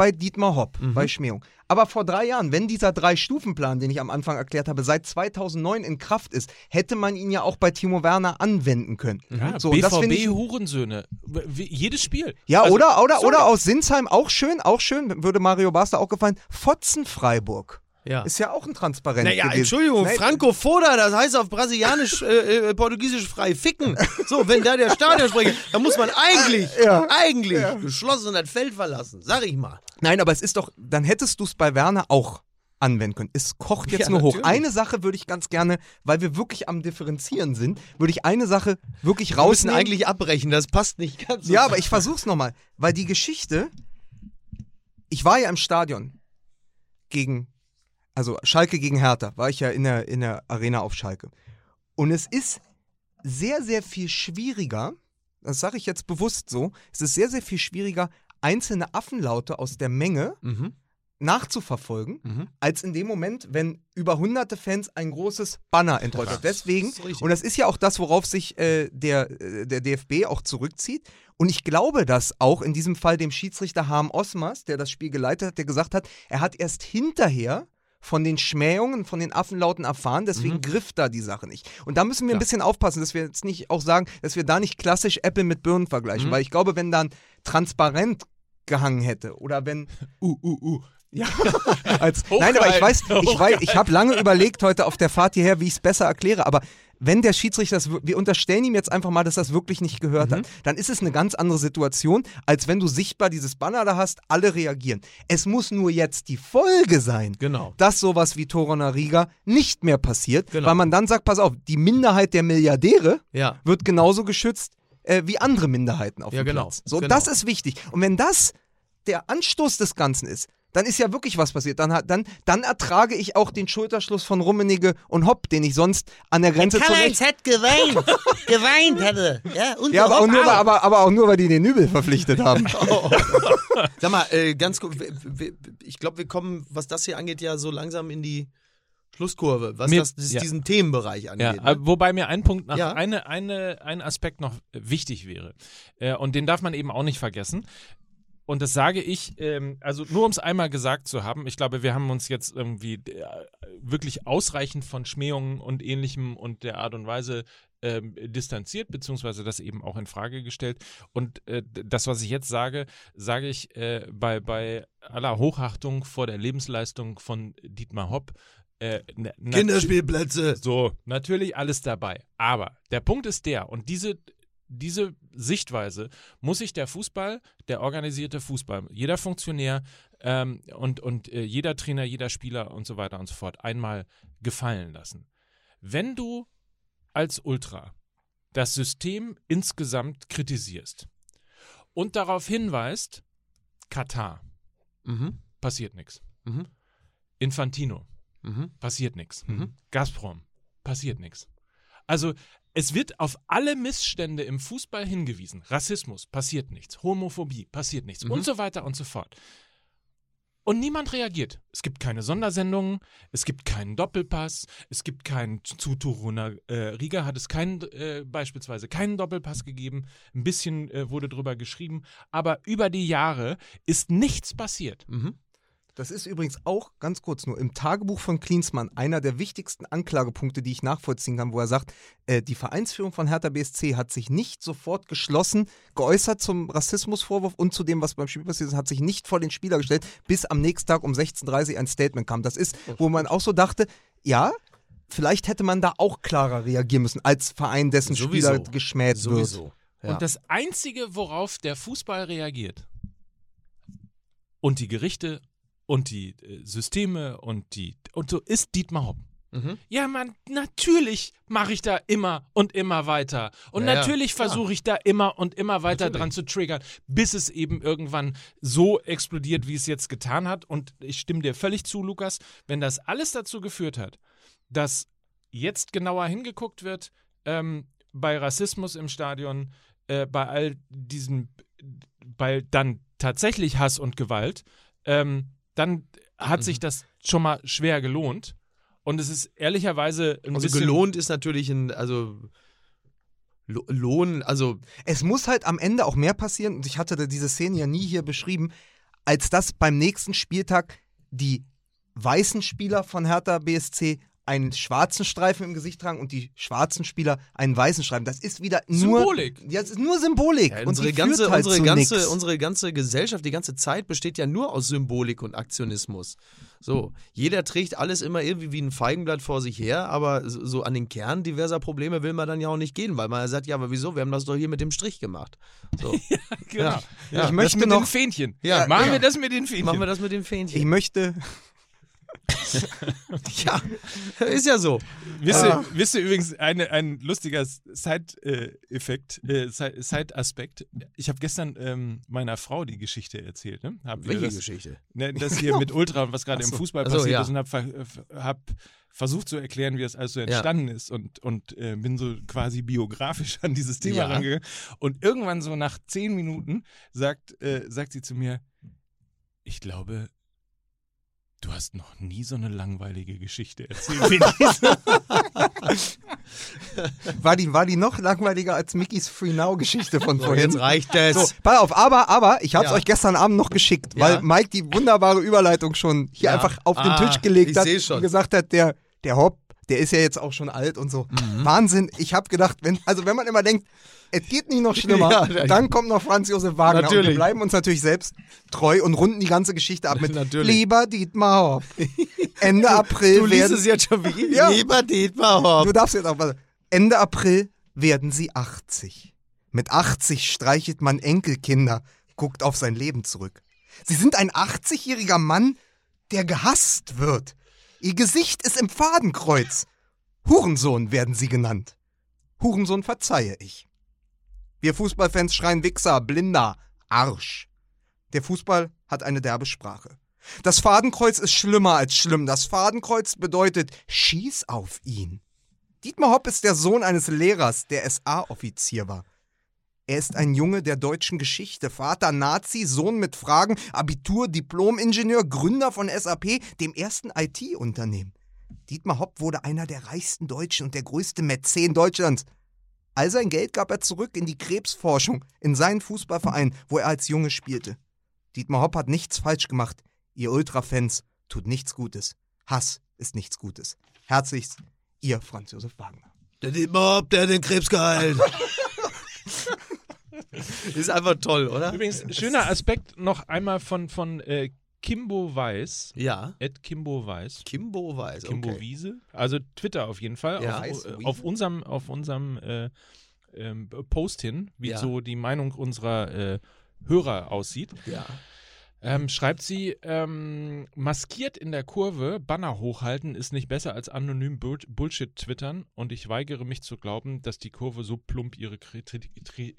Bei Dietmar Hopp, Mhm. bei Schmähung. Aber vor drei Jahren, wenn dieser Drei-Stufen-Plan, den ich am Anfang erklärt habe, seit 2009 in Kraft ist, hätte man ihn ja auch bei Timo Werner anwenden können. Ja, So, BVB-Hurensöhne. Jedes Spiel. Ja, Also, oder, oder, sorry. oder aus Sinsheim, auch schön, auch schön, würde Mario Basler auch gefallen, Fotzen-Freiburg. Ja. Ist ja auch ein Transparent Naja, gewesen. Entschuldigung, Nee, Franco Foda, das heißt auf Brasilianisch, äh, äh, Portugiesisch frei ficken. So, wenn da der Stadionsprecher, dann muss man eigentlich, Ja. eigentlich geschlossen das Feld verlassen, sag ich mal. Nein, aber es ist doch, dann hättest du es bei Werner auch anwenden können. Es kocht jetzt Ja, nur hoch. natürlich. Eine Sache würde ich ganz gerne, weil wir wirklich am Differenzieren sind, würde ich eine Sache wirklich Wir müssen rausnehmen. eigentlich abbrechen, das passt nicht ganz so. ja, aber ich versuch's nochmal, weil die Geschichte, ich war ja im Stadion gegen, also Schalke gegen Hertha, war ich ja in der, in der Arena auf Schalke. Und es ist sehr, sehr viel schwieriger, das sage ich jetzt bewusst so, es ist sehr, sehr viel schwieriger, einzelne Affenlaute aus der Menge Mhm. nachzuverfolgen, Mhm. als in dem Moment, wenn über hunderte Fans ein großes Banner entrollt wird. Deswegen, Das und das ist ja auch das, worauf sich äh, der, äh, der DFB auch zurückzieht. Und ich glaube, dass auch in diesem Fall dem Schiedsrichter Harm Osmers, der das Spiel geleitet hat, der gesagt hat, er hat erst hinterher von den Schmähungen, von den Affenlauten erfahren, deswegen Mhm. griff da die Sache nicht. Und da müssen wir ein Klar. bisschen aufpassen, dass wir jetzt nicht auch sagen, dass wir da nicht klassisch Apple mit Birnen vergleichen, Mhm. weil ich glaube, wenn dann transparent gehangen hätte oder wenn Uh, uh, uh. ja, als, nein, aber ich weiß, ich weiß, ich habe lange überlegt heute auf der Fahrt hierher, wie ich es besser erkläre, aber wenn der Schiedsrichter das, wir unterstellen ihm jetzt einfach mal, dass er das wirklich nicht gehört hat, dann ist es eine ganz andere Situation, als wenn du sichtbar dieses Banner da hast, alle reagieren. Es muss nur jetzt die Folge sein, Genau. dass sowas wie Torona Riga nicht mehr passiert, Genau. weil man dann sagt, pass auf, die Minderheit der Milliardäre Ja. wird genauso geschützt äh, wie andere Minderheiten auf Ja, dem genau. Platz. So, Genau. das ist wichtig. Und wenn das der Anstoß des Ganzen ist, dann ist ja wirklich was passiert. Dann, hat- dann, dann ertrage ich auch den Schulterschluss von Rummenigge und Hopp, den ich sonst an der Grenze zu Karl-Heinz hat geweint. geweint er. Ja, und ja, aber auch, nur, weil- aber, aber auch nur, weil die den Nübel verpflichtet haben. Sag mal, äh, ganz kurz, ich glaube, wir kommen, was das hier angeht, ja so langsam in die Schlusskurve, was Mir- das, das ja. diesen Themenbereich Ja, angeht. äh, ne? wobei mir ein Punkt nach, Ja. eine, eine, ein Aspekt noch wichtig wäre. Äh, und den darf man eben auch nicht vergessen. Und das sage ich, ähm, also nur um es einmal gesagt zu haben, ich glaube, wir haben uns jetzt irgendwie äh, wirklich ausreichend von Schmähungen und ähnlichem und der Art und Weise ähm, distanziert, beziehungsweise das eben auch in Frage gestellt. Und äh, das, was ich jetzt sage, sage ich äh, bei, bei aller Hochachtung vor der Lebensleistung von Dietmar Hopp. Äh, Kinderspielplätze. so, natürlich alles dabei. Aber der Punkt ist der, und diese, diese Sichtweise muss sich der Fußball, der organisierte Fußball, jeder Funktionär ähm, und, und äh, jeder Trainer, jeder Spieler und so weiter und so fort einmal gefallen lassen. Wenn du als Ultra das System insgesamt kritisierst und darauf hinweist, Katar, Mhm. passiert nichts. Mhm. Infantino, Mhm. passiert nichts. Mhm. Gazprom, passiert nichts. Also es wird auf alle Missstände im Fußball hingewiesen. Rassismus, passiert nichts. Homophobie, passiert nichts. Mhm. Und so weiter und so fort. Und niemand reagiert. Es gibt keine Sondersendungen, es gibt keinen Doppelpass, es gibt keinen zu Toruna äh, Riga hat es keinen, äh, beispielsweise keinen Doppelpass gegeben. Ein bisschen äh, wurde drüber geschrieben, aber über die Jahre ist nichts passiert. Mhm. Das ist übrigens auch, ganz kurz nur, im Tagebuch von Klinsmann einer der wichtigsten Anklagepunkte, die ich nachvollziehen kann, wo er sagt, äh, die Vereinsführung von Hertha BSC hat sich nicht sofort geschlossen geäußert zum Rassismusvorwurf und zu dem, was beim Spiel passiert ist, hat sich nicht vor den Spieler gestellt, bis am nächsten Tag um 16.30 Uhr ein Statement kam. Das ist, wo man auch so dachte, ja, vielleicht hätte man da auch klarer reagieren müssen, als Verein, dessen Sowieso. Spieler geschmäht wird. Sowieso. Ja. Und das Einzige, worauf der Fußball reagiert, und die Gerichte und die äh, Systeme und die und so ist Dietmar Hopp. Mhm. Ja, man, natürlich mache ich da immer und immer weiter. Und Ja, ja, natürlich klar. versuche ich da immer und immer weiter Natürlich. dran zu triggern, bis es eben irgendwann so explodiert, wie es jetzt getan hat. Und ich stimme dir völlig zu, Lukas, wenn das alles dazu geführt hat, dass jetzt genauer hingeguckt wird ähm, bei Rassismus im Stadion, äh, bei all diesem, bei dann tatsächlich Hass und Gewalt, ähm, dann hat Mhm. sich das schon mal schwer gelohnt. Und es ist ehrlicherweise ein Also bisschen gelohnt ist natürlich ein, also Lo- Lohn, also Es muss halt am Ende auch mehr passieren. Und ich hatte diese Szene ja nie hier beschrieben. als dass beim nächsten Spieltag die weißen Spieler von Hertha BSC einen schwarzen Streifen im Gesicht tragen und die schwarzen Spieler einen weißen Streifen. Das ist wieder nur Symbolik. Ja, es ist nur Symbolik. Ja, und unsere, ganze, halt unsere, ganze, nix. unsere ganze Gesellschaft, die ganze Zeit besteht ja nur aus Symbolik und Aktionismus. So, jeder trägt alles immer irgendwie wie ein Feigenblatt vor sich her, aber so an den Kern diverser Probleme will man dann ja auch nicht gehen, weil man sagt, ja, aber wieso? Wir haben das doch hier mit dem Strich gemacht. So, Genau. Ja. Ja, Ich möchte das mit noch- den Fähnchen. Ja, Machen ja. wir das mit den Fähnchen. machen wir das mit dem Fähnchen. ich möchte ja, ist ja so. Wisst Ah. ihr, wisst ihr übrigens eine, ein lustiger Side-Effekt, äh, Side- Side-Aspekt? Ich habe gestern ähm, meiner Frau die Geschichte erzählt. Ne? Hab Welche das, Geschichte? Ne, das hier mit Ultra und was gerade Ach im so. Fußball so, passiert ja. ist und habe hab versucht zu erklären, wie das alles so entstanden ist und, und äh, bin so quasi biografisch an dieses Thema Ja. rangegangen. Und irgendwann so nach zehn Minuten sagt, äh, sagt sie zu mir, ich glaube, du hast noch nie so eine langweilige Geschichte erzählt wie diese. war die, war die noch langweiliger als Mickys Free Now Geschichte von So, vorhin. jetzt reicht es. So, pass auf, aber, aber, ich habe es Ja. euch gestern Abend noch geschickt, Ja. weil Mike die wunderbare Überleitung schon hier Ja. einfach auf den Ah, Tisch gelegt ich hat schon. und gesagt hat, der, der Hopp, der ist ja jetzt auch schon alt und so. Mhm. Wahnsinn, ich habe gedacht, wenn, also wenn man immer denkt, es geht nicht noch schlimmer, Ja, dann kommt noch Franz Josef Wagner und Natürlich. wir bleiben uns natürlich selbst treu und runden die ganze Geschichte ab mit Natürlich. Lieber Dietmar Hopp. Ende April Du liest werden es jetzt schon wie Ja. Lieber Dietmar Hopp. Du darfst jetzt auch was. Ende April werden sie 80. Mit 80 streichelt man Enkelkinder, guckt auf sein Leben zurück. Sie sind ein 80-jähriger Mann, der gehasst wird. Ihr Gesicht ist im Fadenkreuz. Hurensohn werden sie genannt. Hurensohn verzeihe ich. Wir Fußballfans schreien Wichser, Blinder, Arsch. Der Fußball hat eine derbe Sprache. Das Fadenkreuz ist schlimmer als schlimm. Das Fadenkreuz bedeutet, schieß auf ihn. Dietmar Hopp ist der Sohn eines Lehrers, der SA-Offizier war. Er ist ein Junge der deutschen Geschichte, Vater Nazi, Sohn mit Fragen, Abitur, Diplom-Ingenieur, Gründer von SAP, dem ersten IT-Unternehmen. Dietmar Hopp wurde einer der reichsten Deutschen und der größte Mäzen Deutschlands. All sein Geld gab er zurück in die Krebsforschung, in seinen Fußballverein, wo er als Junge spielte. Dietmar Hopp hat nichts falsch gemacht. Ihr Ultrafans tut nichts Gutes. Hass ist nichts Gutes. Herzlichst, Ihr Franz Josef Wagner. Der Dietmar Hopp, der hat den Krebs geheilt. ist einfach toll, oder? Übrigens, schöner Aspekt noch einmal von, von äh, Kimbo Weiß. Ja. Ed Kimbo Weiß. Kimbo weiß. Kimbo okay. Wiese. Also Twitter auf jeden Fall. Ja. auf, äh, auf unserem, auf unserem äh, ähm, Post hin, wie Ja. so die Meinung unserer äh, Hörer aussieht. Ja. Ähm, schreibt sie, ähm, maskiert in der Kurve, Banner hochhalten ist nicht besser als anonym Bull Bullshit twittern und ich weigere mich zu glauben, dass die Kurve so plump ihre Kritik,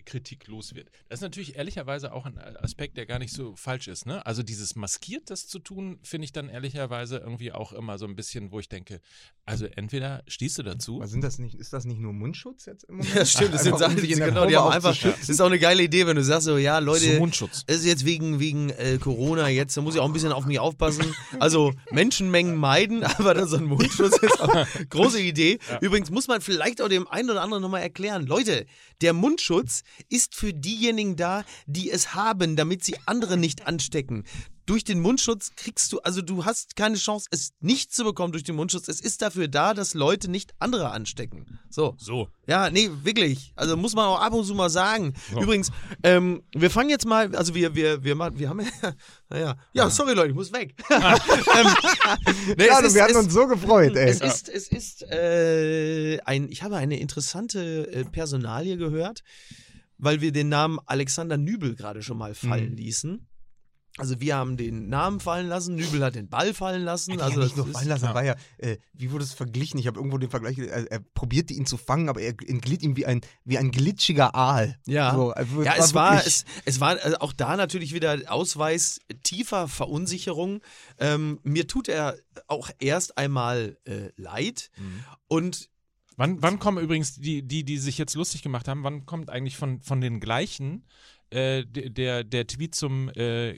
Kritik los wird. Das ist natürlich ehrlicherweise auch ein Aspekt, der gar nicht so falsch ist. Ne? Also dieses maskiert das zu tun, finde ich dann ehrlicherweise irgendwie auch immer so ein bisschen, wo ich denke, also entweder stehst du dazu, Was sind das nicht, ist das nicht nur Mundschutz jetzt im Moment? Ja, stimmt. Das sind Sachen, die, in der genau, die haben einfach. Das ist auch eine geile Idee, wenn du sagst so, ja, so Leute, Mundschutz. es ist jetzt wegen, wegen äh, Corona jetzt, da muss ich auch ein bisschen auf mich aufpassen. Also Menschenmengen meiden, aber das so ein Mundschutz ist auch eine große Idee. Übrigens muss man vielleicht auch dem einen oder anderen nochmal erklären. Leute, der Mundschutz ist für diejenigen da, die es haben, damit sie andere nicht anstecken. Durch den Mundschutz kriegst du, also du hast keine Chance, es nicht zu bekommen durch den Mundschutz. Es ist dafür da, dass Leute nicht andere anstecken. So. So. Ja, nee, wirklich. Also muss man auch ab und zu mal sagen. Übrigens, ähm, wir fangen jetzt mal, also wir, wir, wir machen, wir haben ja, naja, ja, sorry Leute, ich muss weg. ähm, nee, Ja, ist- wir hatten es- uns so gefreut, ey. es ist, es ist äh, ein, ich habe eine interessante äh, Personalie gehört, weil wir den Namen Alexander Nübel gerade schon mal fallen ließen. Also wir haben den Namen fallen lassen, Nübel hat den Ball fallen lassen. Also Also ja das nur ist, fallen lassen, ja. war ja, äh, wie wurde es verglichen? Ich habe irgendwo den Vergleich, er, er probierte ihn zu fangen, aber er entglitt ihm wie ein, wie ein glitschiger Aal. Ja. so, also Ja, es war, es, es war äh, auch da natürlich wieder Ausweis tiefer Verunsicherung. Ähm, mir tut er auch erst einmal äh, leid. Und Wann, wann kommen übrigens die, die, die sich jetzt lustig gemacht haben, wann kommt eigentlich von, von den gleichen äh, der, der Tweet zum äh,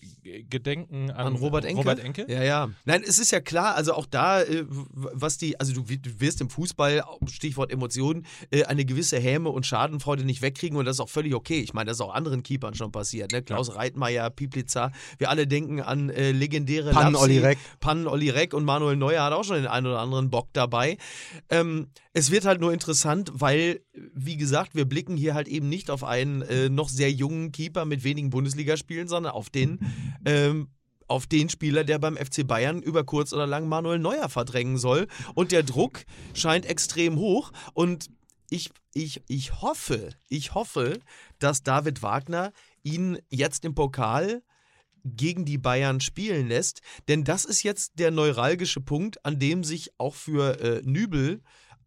Gedenken an, An Robert Enke? Robert Enke? Ja, ja. Nein, es ist ja klar, also auch da, äh, was die, also du, wi- du wirst im Fußball, Stichwort Emotionen, äh, eine gewisse Häme und Schadenfreude nicht wegkriegen und das ist auch völlig okay. Ich meine, das ist auch anderen Keepern schon passiert. Ne? Klaus Reitmeier, Pieplitzer, wir alle denken an äh, legendäre Pannen Lapsi. Olli Reck. Pannen Olli Reck und Manuel Neuer hat auch schon den einen oder anderen Bock dabei. Ähm, es wird halt nur interessant, weil, wie gesagt, wir blicken hier halt eben nicht auf einen äh, noch sehr jungen Keeper mit wenigen Bundesligaspielen, sondern auf den, ähm, auf den Spieler, der beim FC Bayern über kurz oder lang Manuel Neuer verdrängen soll. Und der Druck scheint extrem hoch. Und ich, ich, ich hoffe, ich hoffe, dass David Wagner ihn jetzt im Pokal gegen die Bayern spielen lässt. Denn das ist jetzt der neuralgische Punkt, an dem sich auch für äh, Nübel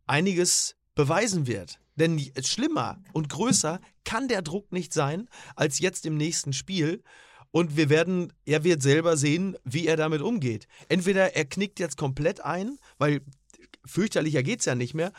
einiges beweisen wird. Denn schlimmer und größer kann der Druck nicht sein als jetzt im nächsten Spiel. Und wir werden, er wird selber sehen, wie er damit umgeht. Entweder er knickt jetzt komplett ein, weil fürchterlicher geht es ja nicht mehr,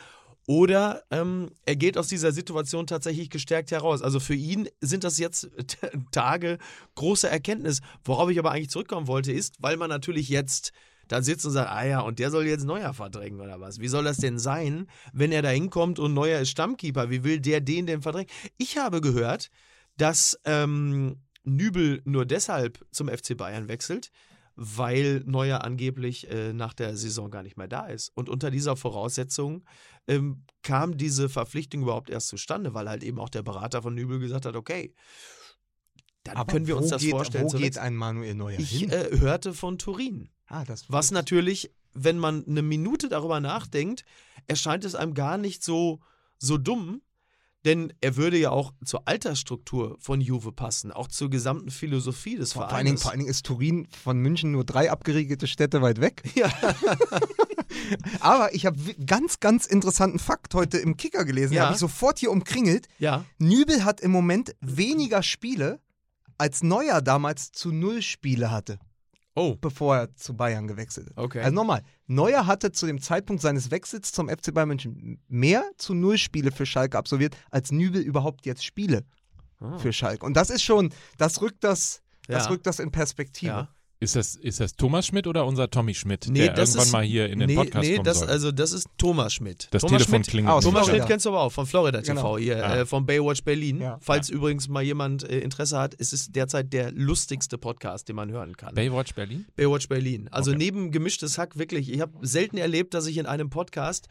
oder ähm, er geht aus dieser Situation tatsächlich gestärkt heraus. Also für ihn sind das jetzt Tage großer Erkenntnis. Worauf ich aber eigentlich zurückkommen wollte, ist, weil man natürlich jetzt da sitzt und sagt, ah ja, und der soll jetzt Neuer verdrängen oder was? Wie soll das denn sein, wenn er da hinkommt und Neuer ist Stammkeeper? Wie will der den denn verdrängen? Ich habe gehört, dass ähm, Nübel nur deshalb zum FC Bayern wechselt, weil Neuer angeblich äh, nach der Saison gar nicht mehr da ist. Und unter dieser Voraussetzung ähm, kam diese Verpflichtung überhaupt erst zustande, weil halt eben auch der Berater von Nübel gesagt hat, okay, dann können wir uns das geht, vorstellen. Wo geht ein Manuel Neuer ich hin? äh, hörte von Turin. ah, Was natürlich, wenn man eine Minute darüber nachdenkt, erscheint es einem gar nicht so, so dumm, denn er würde ja auch zur Altersstruktur von Juve passen, auch zur gesamten Philosophie des Vereins. vor, allen Dingen, vor allen Dingen ist Turin von München nur drei abgeriegelte Städte weit weg. Ja. Aber ich habe ganz, ganz interessanten Fakt heute im Kicker gelesen. Ja. Habe ich sofort hier umkringelt. ja, Nübel hat im Moment weniger Spiele, als Neuer damals zu null Spiele hatte, oh, bevor er zu Bayern gewechselt ist. okay. Also nochmal, Neuer hatte zu dem Zeitpunkt seines Wechsels zum FC Bayern München mehr zu null Spiele für Schalke absolviert, als Nübel überhaupt jetzt Spiele Ah. für Schalke. Und das ist schon, das rückt das, das Ja. rückt das in Perspektive. ja. Ist das, ist das Thomas Schmidt oder unser Tommy Schmidt, Nee, der das irgendwann ist- mal hier in den nee, Podcast nee, kommen das, soll? also das ist Thomas Schmidt. das Thomas Telefon Schmidt, klingelt. aus Thomas. Schmidt Ja. kennst du aber auch von Florida TV, Genau. hier, Ja. äh, von Baywatch Berlin. Ja. Falls übrigens mal jemand äh, Interesse hat, es ist derzeit der lustigste Podcast, den man hören kann. Baywatch Berlin? Baywatch Berlin. Also Okay. neben gemischtes Hack wirklich, ich habe selten erlebt, dass ich in einem Podcast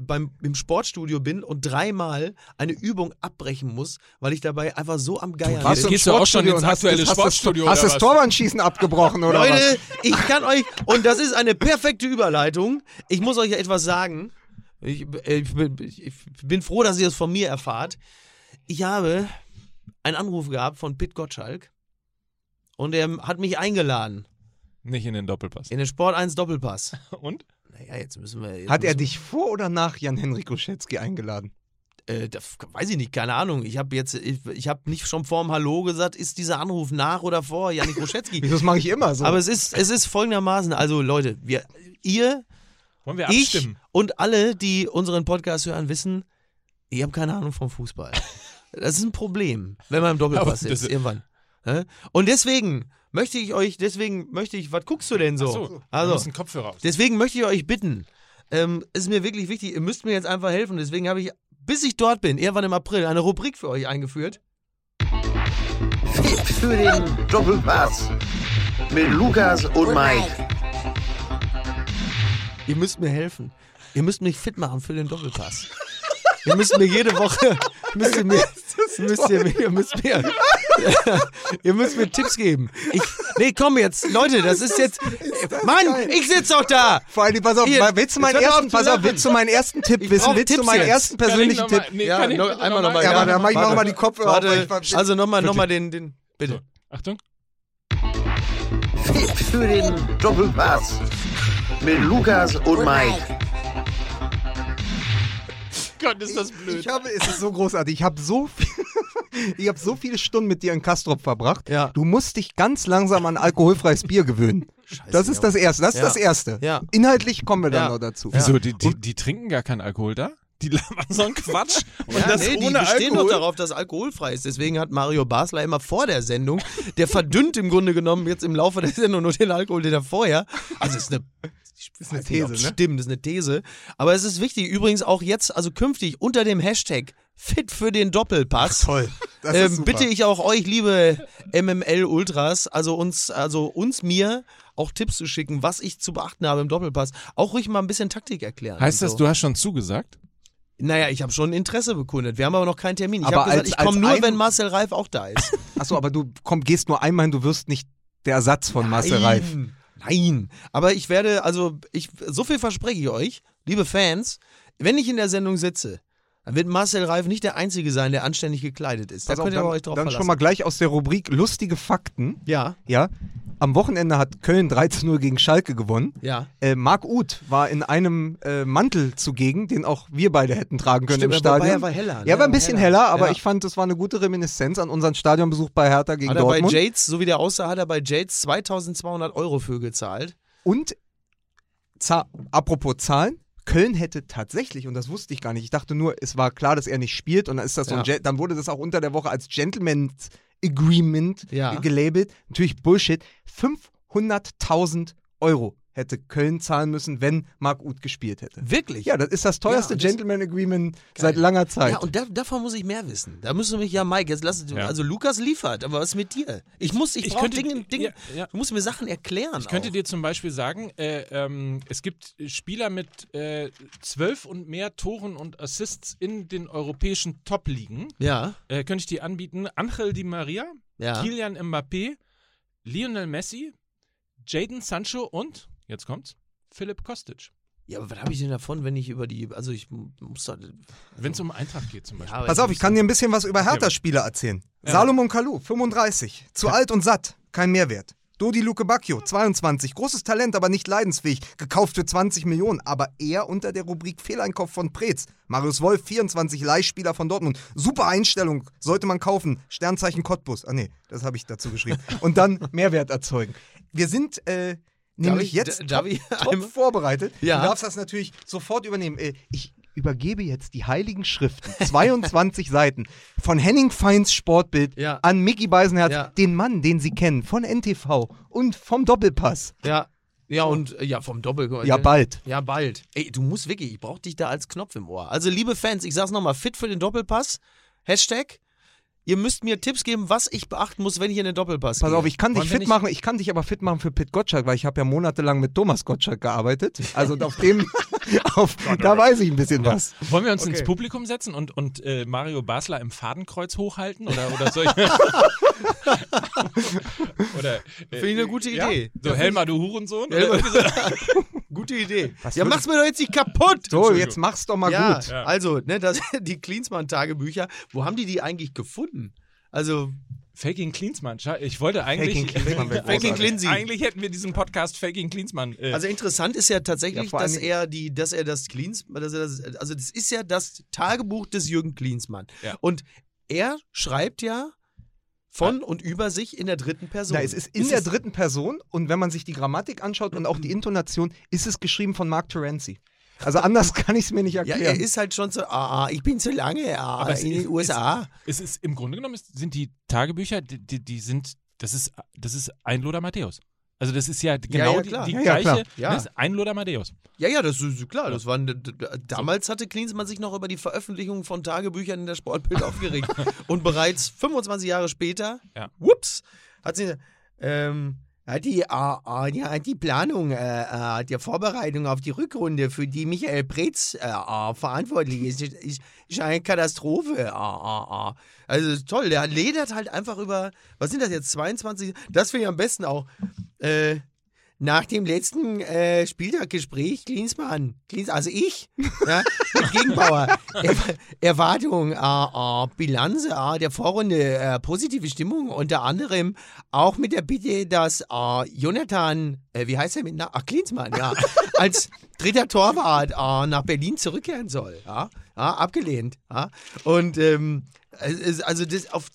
beim, im Sportstudio bin und dreimal eine Übung abbrechen muss, weil ich dabei einfach so am Warst bin. Gehst du auch schon Sportstudio ins und hast- aktuelle hast das- Sportstudio Hast oder das was? Torwandschießen abgebrochen oder was? Leute, ich kann euch, und das ist eine perfekte Überleitung, ich muss euch ja etwas sagen. Ich, ich, bin- ich bin froh, dass ihr das von mir erfahrt. Ich habe einen Anruf gehabt von Pit Gottschalk und er hat mich eingeladen Nicht in den Doppelpass. in den Sport 1 Doppelpass. Und? Naja, jetzt müssen wir. Jetzt Hat er müssen- dich vor oder nach Jan-Henrik Ruschetzky eingeladen? Äh, das weiß ich nicht, keine Ahnung. Ich habe jetzt, ich, ich habe nicht schon vorm Hallo gesagt, ist dieser Anruf nach oder vor Janik Roschetzky. Das mache ich immer so. Aber es ist, es ist folgendermaßen, also Leute, wir, ihr, Wollen wir ich abstimmen? und alle, die unseren Podcast hören, wissen, ich habe keine Ahnung vom Fußball. Das ist ein Problem, wenn man im Doppelpass Aber das sitzt, ist- irgendwann. Hä? Und deswegen möchte ich euch, deswegen möchte ich, was guckst du denn so? Ach so, also, müssen Kopfhörer aus. Deswegen möchte ich euch bitten, ähm, es ist mir wirklich wichtig, ihr müsst mir jetzt einfach helfen. Deswegen habe ich, bis ich dort bin, irgendwann im April, eine Rubrik für euch eingeführt. Fit für den Doppelpass mit Lukas und Mike. Ihr müsst mir helfen. Ihr müsst mich fit machen für den Doppelpass. Ihr müsst mir jede Woche, müsst ihr mir, müsst ihr, mir- ihr müsst mir, ihr müsst mir Tipps geben. Ich, nee, komm jetzt, Leute, das ist jetzt, Mann, ich sitz doch da. Vor allem, pass auf, Hier, willst du meinen ersten, pass auf, willst du meinen ersten Tipp Ich wissen? Willst du Tipps meinen jetzt. ersten persönlichen Tipp? Nee, Ja, kann ich noch- bitte einmal noch mal, Ja, Ja, aber dann mach ich warte. noch mal die Kopfhörer auf. also nochmal, nochmal den, den, bitte. Achtung. Fit für den Doppelpass mit Lukas und Mike. Gott, ist das blöd. Ich habe, es ist so großartig. Ich habe so viel, ich habe so viele Stunden mit dir in Kastrop verbracht. Ja. Du musst dich ganz langsam an alkoholfreies Bier gewöhnen. Das ist das Erste. Das ist Ja. das Erste. Ja. Inhaltlich kommen wir dann Ja. noch dazu. Wieso, die, die, die trinken gar keinen Alkohol da? die labern so einen Quatsch und Ja, das nee, die ohne bestehen Alkohol. doch darauf, dass alkoholfrei ist. Deswegen hat Mario Basler immer vor der Sendung, der verdünnt im Grunde genommen jetzt im Laufe der Sendung nur den Alkohol, den er vorher. Also es ist eine, ist eine These, ne? Stimmt, das ist eine These. Aber es ist wichtig, übrigens auch jetzt, also künftig unter dem Hashtag Fit für den Doppelpass. Toll. Das ist ähm, super. bitte ich auch euch, liebe MML Ultras, also uns, also uns mir auch Tipps zu schicken, was ich zu beachten habe im Doppelpass. Auch ruhig mal ein bisschen Taktik erklären. Heißt das, so. du hast schon zugesagt? Naja, ich habe schon Interesse bekundet. Wir haben aber noch keinen Termin. Ich Aber habe gesagt, ich komme nur, wenn Marcel Reif auch da ist. Achso, aber du komm, gehst nur einmal hin, du wirst nicht der Ersatz von Marcel Reif. Nein, Nein. Aber ich werde, also, ich, so viel verspreche ich euch, liebe Fans, wenn ich in der Sendung sitze, dann wird Marcel Reif nicht der Einzige sein, der anständig gekleidet ist. Da Pass auf, könnt ihr dann, euch drauf dann verlassen. schon mal gleich aus der Rubrik lustige Fakten. ja, Ja, am Wochenende hat Köln 13-0 gegen Schalke gewonnen. ja. Äh, Marc Uth war in einem äh, Mantel zugegen, den auch wir beide hätten tragen können Stimmt, im Stadion. er war heller, ne? Ja, war ein bisschen heller, aber Ja. ich fand, das war eine gute Reminiszenz an unseren Stadionbesuch bei Hertha gegen Hat er bei Dortmund. Jades, so wie der aussah, hat er bei Jades 2200 Euro für gezahlt. Und apropos Zahlen, Köln hätte tatsächlich, und das wusste ich gar nicht, ich dachte nur, es war klar, dass er nicht spielt und dann ist das so ein Ja. Gen- dann wurde das auch unter der Woche als Gentleman's Agreement Ja. gelabelt. Natürlich Bullshit. 500.000 Euro hätte Köln zahlen müssen, wenn Marc Uth gespielt hätte. Wirklich? Ja, das ist das teuerste Ja, das- Gentleman Agreement seit langer Zeit. Ja, und da, davon muss ich mehr wissen. Da müsst ihr mich ja, Mike, jetzt lass Ja. Also Lukas liefert, aber was mit dir? Ich muss, ich, Ich könnte- Dinge, Dinge, ja, ja. du musst mir Sachen erklären. Ich könnte auch. dir zum Beispiel sagen, äh, ähm, es gibt Spieler mit äh, zwölf und mehr Toren und Assists in den europäischen Top-Ligen. Ja, Äh, könnte ich dir anbieten. Angel Di Maria, ja. Kylian Mbappé, Lionel Messi, Jaden Sancho und, jetzt kommt's, Philipp Kostic. Ja, aber was habe ich denn davon, wenn ich über die, also ich muss da, Wenn es um Eintracht geht zum Beispiel. aber Pass auf, ich kann dir ein bisschen was über Hertha-Spieler erzählen. Salomon Kalou, 35, zu alt und satt, kein Mehrwert. Dodi Luke Bacchio, 22, großes Talent, aber nicht leidensfähig, gekauft für 20 Millionen, aber eher unter der Rubrik Fehleinkauf von Preetz. Marius Wolf, 24, Leihspieler von Dortmund, super Einstellung, sollte man kaufen, Sternzeichen Cottbus. Ah nee, das habe ich dazu geschrieben. Und dann Mehrwert erzeugen. Wir sind äh, nämlich ich- jetzt top, top vorbereitet. Ja. Du darfst das natürlich sofort übernehmen. Äh, Ich übergebe jetzt die heiligen Schriften, 22 Seiten, von Henning Feins Sportbild Ja. an Mickey Beisenherz, Ja. den Mann, den Sie kennen, von NTV und vom Doppelpass. ja, ja und äh, ja vom Doppel. Ja, bald. Ja, bald. Ey, du musst wirklich, ich brauch dich da als Knopf im Ohr. Also, liebe Fans, ich sag's nochmal, fit für den Doppelpass. Hashtag. Ihr müsst mir Tipps geben, was ich beachten muss, wenn ich in den Doppelpass Pass gehe. auf, ich kann dich Wollen wir fit nicht- machen, ich kann dich aber fit machen für Pit Gottschalk, weil ich habe ja monatelang mit Thomas Gottschalk gearbeitet. Also auf dem, auf, da weiß ich ein bisschen was. Wollen wir uns Okay. ins Publikum setzen und, und äh, Mario Basler im Fadenkreuz hochhalten? Oder, oder soll ich. oder, äh, Finde ich eine gute ja? Idee. So, Helmer, du Hurensohn? Helmer. Oder irgendwie so? Gute Idee. Was ja, mach's mir doch jetzt nicht kaputt. So, jetzt mach's doch mal ja, gut. Ja. also, ne, das, die Klinsmann-Tagebücher, wo haben die die eigentlich gefunden? Also, Faking Cleansmann. Scha- Ich wollte eigentlich. Faking wäre Faking. Cleansy. Eigentlich hätten wir diesen Podcast Faking Cleansmann. Äh, also interessant ist ja tatsächlich, Ja, dass er die, dass er das Klinsmann, dass er das, also das ist ja das Tagebuch des Jürgen Klinsmann. Ja. Und er schreibt ja von und über sich in der dritten Person. Na, es ist in der dritten Person und wenn man sich die Grammatik anschaut und auch die Intonation, ist es geschrieben von Mark Terenzi. Also anders kann ich es mir nicht Ja, erklären. er ist halt schon so, ah, ah, ich bin so lange ah, Aber es in ist- den USA. es ist im Grunde genommen ist, sind die Tagebücher, die, die, die sind, das ist, das ist ein Lothar Matthäus. Also das ist ja genau ja, die, klar. die Ja, ja, gleiche. Ja. das ist ein Lothar Matthäus. Ja, ja, das ist klar. Das waren, damals hatte Klinsmann sich noch über die Veröffentlichung von Tagebüchern in der Sportbild aufgeregt. Und bereits 25 Jahre später, Ja. whoops, hat sie ähm, die, äh, äh, die, hat die Planung äh, äh, der Vorbereitung auf die Rückrunde, für die Michael Preetz äh, äh, verantwortlich ist, ist, ist, eine Katastrophe. Äh, äh, äh. Also toll, der ledert halt einfach über, was sind das jetzt, 22? Das finde ich am besten auch. Nach dem letzten äh, Spieltaggespräch, Klinsmann, Klins, also ich, ja, mit Gegenbauer, er, Erwartung, äh, äh, Bilanz äh, der Vorrunde, äh, positive Stimmung, unter anderem auch mit der Bitte, dass Jonathan, äh, wie heißt er mit Na Ach, Klinsmann, ja, als dritter Torwart nach Berlin zurückkehren soll. Ja, ja abgelehnt. Ja. Und ähm, also das auf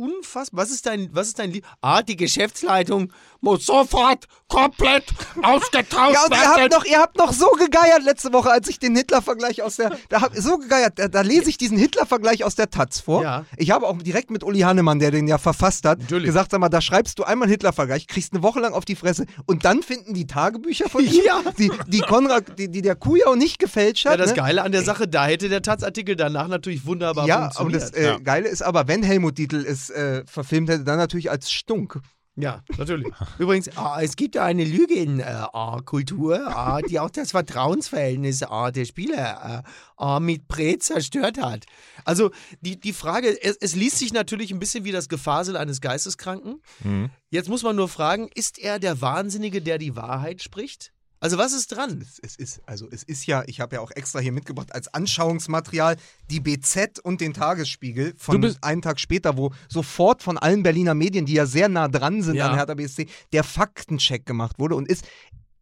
unfassbar. Was ist dein, was ist dein Lieb Ah, die Geschäftsleitung muss sofort komplett ausgetauscht Ja, und ihr habt, noch, ihr habt noch so gegeiert letzte Woche, als ich den Hitler-Vergleich aus der. Da hab, so gegeiert, da, da lese ich diesen Hitler-Vergleich aus der Taz vor. Ja. Ich habe auch direkt mit Uli Hannemann, der den ja verfasst hat, Natürlich. gesagt: Sag mal, da schreibst du einmal einen Hitler-Vergleich, kriegst eine Woche lang auf die Fresse und dann finden die Tagebücher von ihm, Ja. die, die Konrad, die, die der Kujau nicht gefälscht hat. Ja, das ne? Geile an der Sache, da hätte der Taz-Artikel danach natürlich wunderbar Ja, und funktioniert. das äh, Ja. Geile ist aber, wenn Helmut Dietl es äh, verfilmt hätte, dann natürlich als Stunk. Ja, natürlich. Übrigens, ah, es gibt ja eine Lügenkultur, ah, die auch das Vertrauensverhältnis ah, der Spieler äh, ah, mit Prä zerstört hat. Also die, die Frage, es, es liest sich natürlich ein bisschen wie das Gefasel eines Geisteskranken. Mhm. Jetzt muss man nur fragen, ist er der Wahnsinnige, der die Wahrheit spricht? Also was ist dran? Es, es ist, also es ist ja, ich habe ja auch extra hier mitgebracht als Anschauungsmaterial die BZ und den Tagesspiegel von einen Tag später, wo sofort von allen Berliner Medien, die ja sehr nah dran sind Ja. an Hertha BSC, der Faktencheck gemacht wurde und ist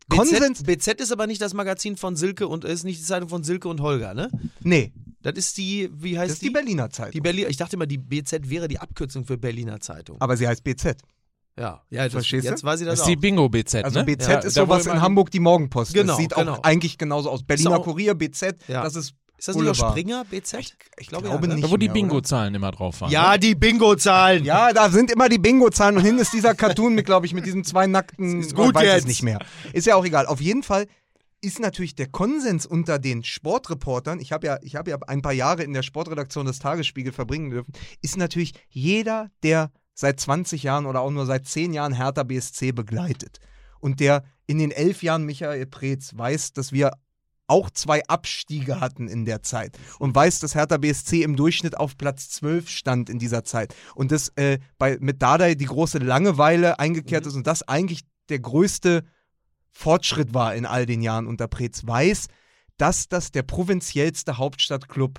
BZ, Konsens. BZ ist aber nicht das Magazin von Silke und ist nicht die Zeitung von Silke und Holger, ne? Nee, Das ist die, wie heißt das ist die Berliner Zeitung. Die Berlin, ich dachte immer, die BZ wäre die Abkürzung für Berliner Zeitung. aber sie heißt BZ. Ja, ja das, Verstehst du? jetzt weiß ich das, Das ist die auch. Bingo-BZ, Also ne? BZ Ja, ist sowas in Hamburg die Morgenpost. Genau, das sieht genau. auch eigentlich genauso aus. Berliner auch- Kurier, BZ, Ja. das ist Ist das nicht auch Boulevard. Springer, BZ? Ich, glaube ja, ne? nicht. Da, wo die? Bingo-Zahlen immer drauf waren. Ja, die Bingo-Zahlen. Ja, da sind immer die Bingo-Zahlen und hinten ist dieser Cartoon mit, glaube ich, mit diesen zwei nackten. Ist gut ich weiß es jetzt. nicht mehr. Ist ja auch egal. Auf jeden Fall ist natürlich der Konsens unter den Sportreportern, ich habe ja, ich habe ja ein paar Jahre in der Sportredaktion des Tagesspiegel verbringen dürfen, ist natürlich jeder, der seit 20 Jahren oder auch nur seit 10 Jahren Hertha BSC begleitet. Und der in den elf Jahren Michael Preetz weiß, dass wir auch zwei Abstiege hatten in der Zeit und weiß, dass Hertha BSC im Durchschnitt auf Platz 12 stand in dieser Zeit. Und dass äh, bei, mit Dardai die große Langeweile eingekehrt ist und das eigentlich der größte Fortschritt war in all den Jahren unter Preetz, weiß, dass das der provinziellste Hauptstadtclub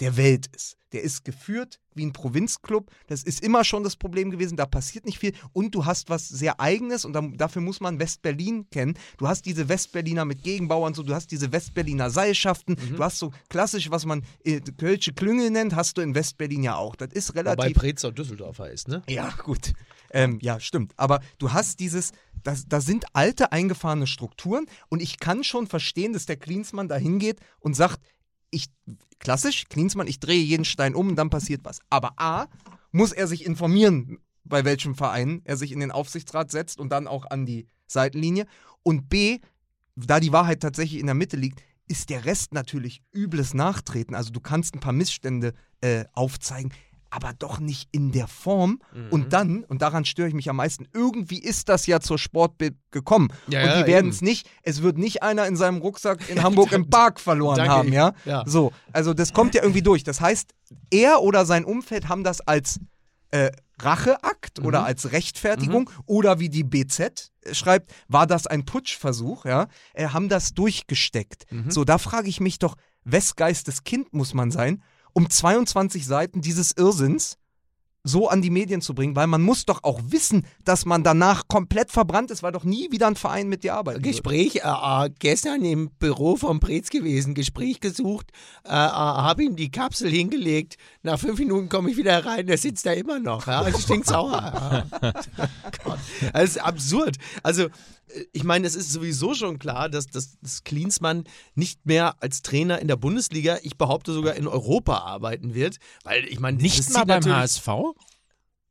der Welt ist. Der ist geführt wie ein Provinzclub. Das ist immer schon das Problem gewesen. Da passiert nicht viel. Und du hast was sehr Eigenes und dann, dafür muss man Westberlin kennen. Du hast diese Westberliner mit Gegenbauern, so, du hast diese Westberliner Seilschaften. Du hast so klassisch, was man äh, Kölsche Klüngel nennt, hast du in Westberlin ja auch. Das ist relativ. Wobei Preetzer Düsseldorfer ist, ne? Ja, gut. Ähm, ja, stimmt. Aber du hast dieses, das, da sind alte eingefahrene Strukturen und ich kann schon verstehen, dass der Klinsmann da hingeht und sagt, ich, klassisch, Klinsmann, ich drehe jeden Stein um und dann passiert was. Aber A, muss er sich informieren, bei welchem Verein er sich in den Aufsichtsrat setzt und dann auch an die Seitenlinie. Und B, da die Wahrheit tatsächlich in der Mitte liegt, ist der Rest natürlich übles Nachtreten. Also du kannst ein paar Missstände äh, aufzeigen, aber doch nicht in der Form. Mhm. Und dann, und daran störe ich mich am meisten, irgendwie ist das ja zur Sportbild gekommen. Ja, und ja, die werden eben. es nicht, es wird nicht einer in seinem Rucksack in Hamburg im Park verloren danke, haben, ja? ja. So, also das kommt ja irgendwie durch. Das heißt, er oder sein Umfeld haben das als äh, Racheakt oder als Rechtfertigung oder wie die BZ schreibt, war das ein Putschversuch, ja, äh, haben das durchgesteckt. So, da frage ich mich doch, wes Geistes Kind muss man sein, um 22 Seiten dieses Irrsinns so an die Medien zu bringen, weil man muss doch auch wissen, dass man danach komplett verbrannt ist, weil doch nie wieder ein Verein mit dir arbeitet. Gespräch, äh, äh, gestern im Büro vom Preetz gewesen, Gespräch gesucht, äh, äh, habe ihm die Kapsel hingelegt. Nach fünf Minuten komme ich wieder rein, der sitzt da immer noch. Ja, also stinkt sauer. Ja. Das ist absurd. Also, ich meine, es ist sowieso schon klar, dass, dass, dass Klinsmann nicht mehr als Trainer in der Bundesliga, ich behaupte sogar in Europa arbeiten wird. Weil ich meine, Nicht das mal beim HSV?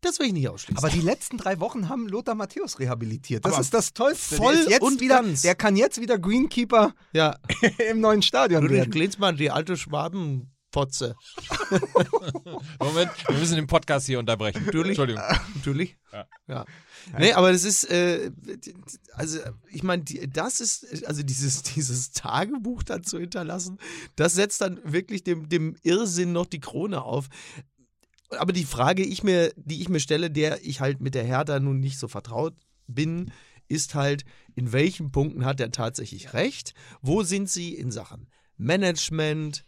Das will ich nicht ausschließen. Aber die letzten drei Wochen haben Lothar Matthäus rehabilitiert. Das Aber ist das Tollste. voll der jetzt und wieder, ganz. Der kann jetzt wieder Greenkeeper ja, im neuen Stadion Ludwig werden. Klinsmann, die alte Schwabenpotze. Moment, wir müssen den Podcast hier unterbrechen. Natürlich. Entschuldigung. Natürlich. Ja. Ja. Nee, aber das ist, äh, also ich meine, das ist, also dieses, dieses Tagebuch dann zu hinterlassen, das setzt dann wirklich dem, dem Irrsinn noch die Krone auf. Aber die Frage, ich mir, die ich mir stelle, der ich halt mit der Hertha nun nicht so vertraut bin, ist halt, in welchen Punkten hat er tatsächlich recht? Wo sind sie in Sachen Management,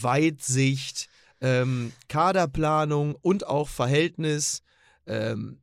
Weitsicht, ähm, Kaderplanung und auch Verhältnis. Ähm,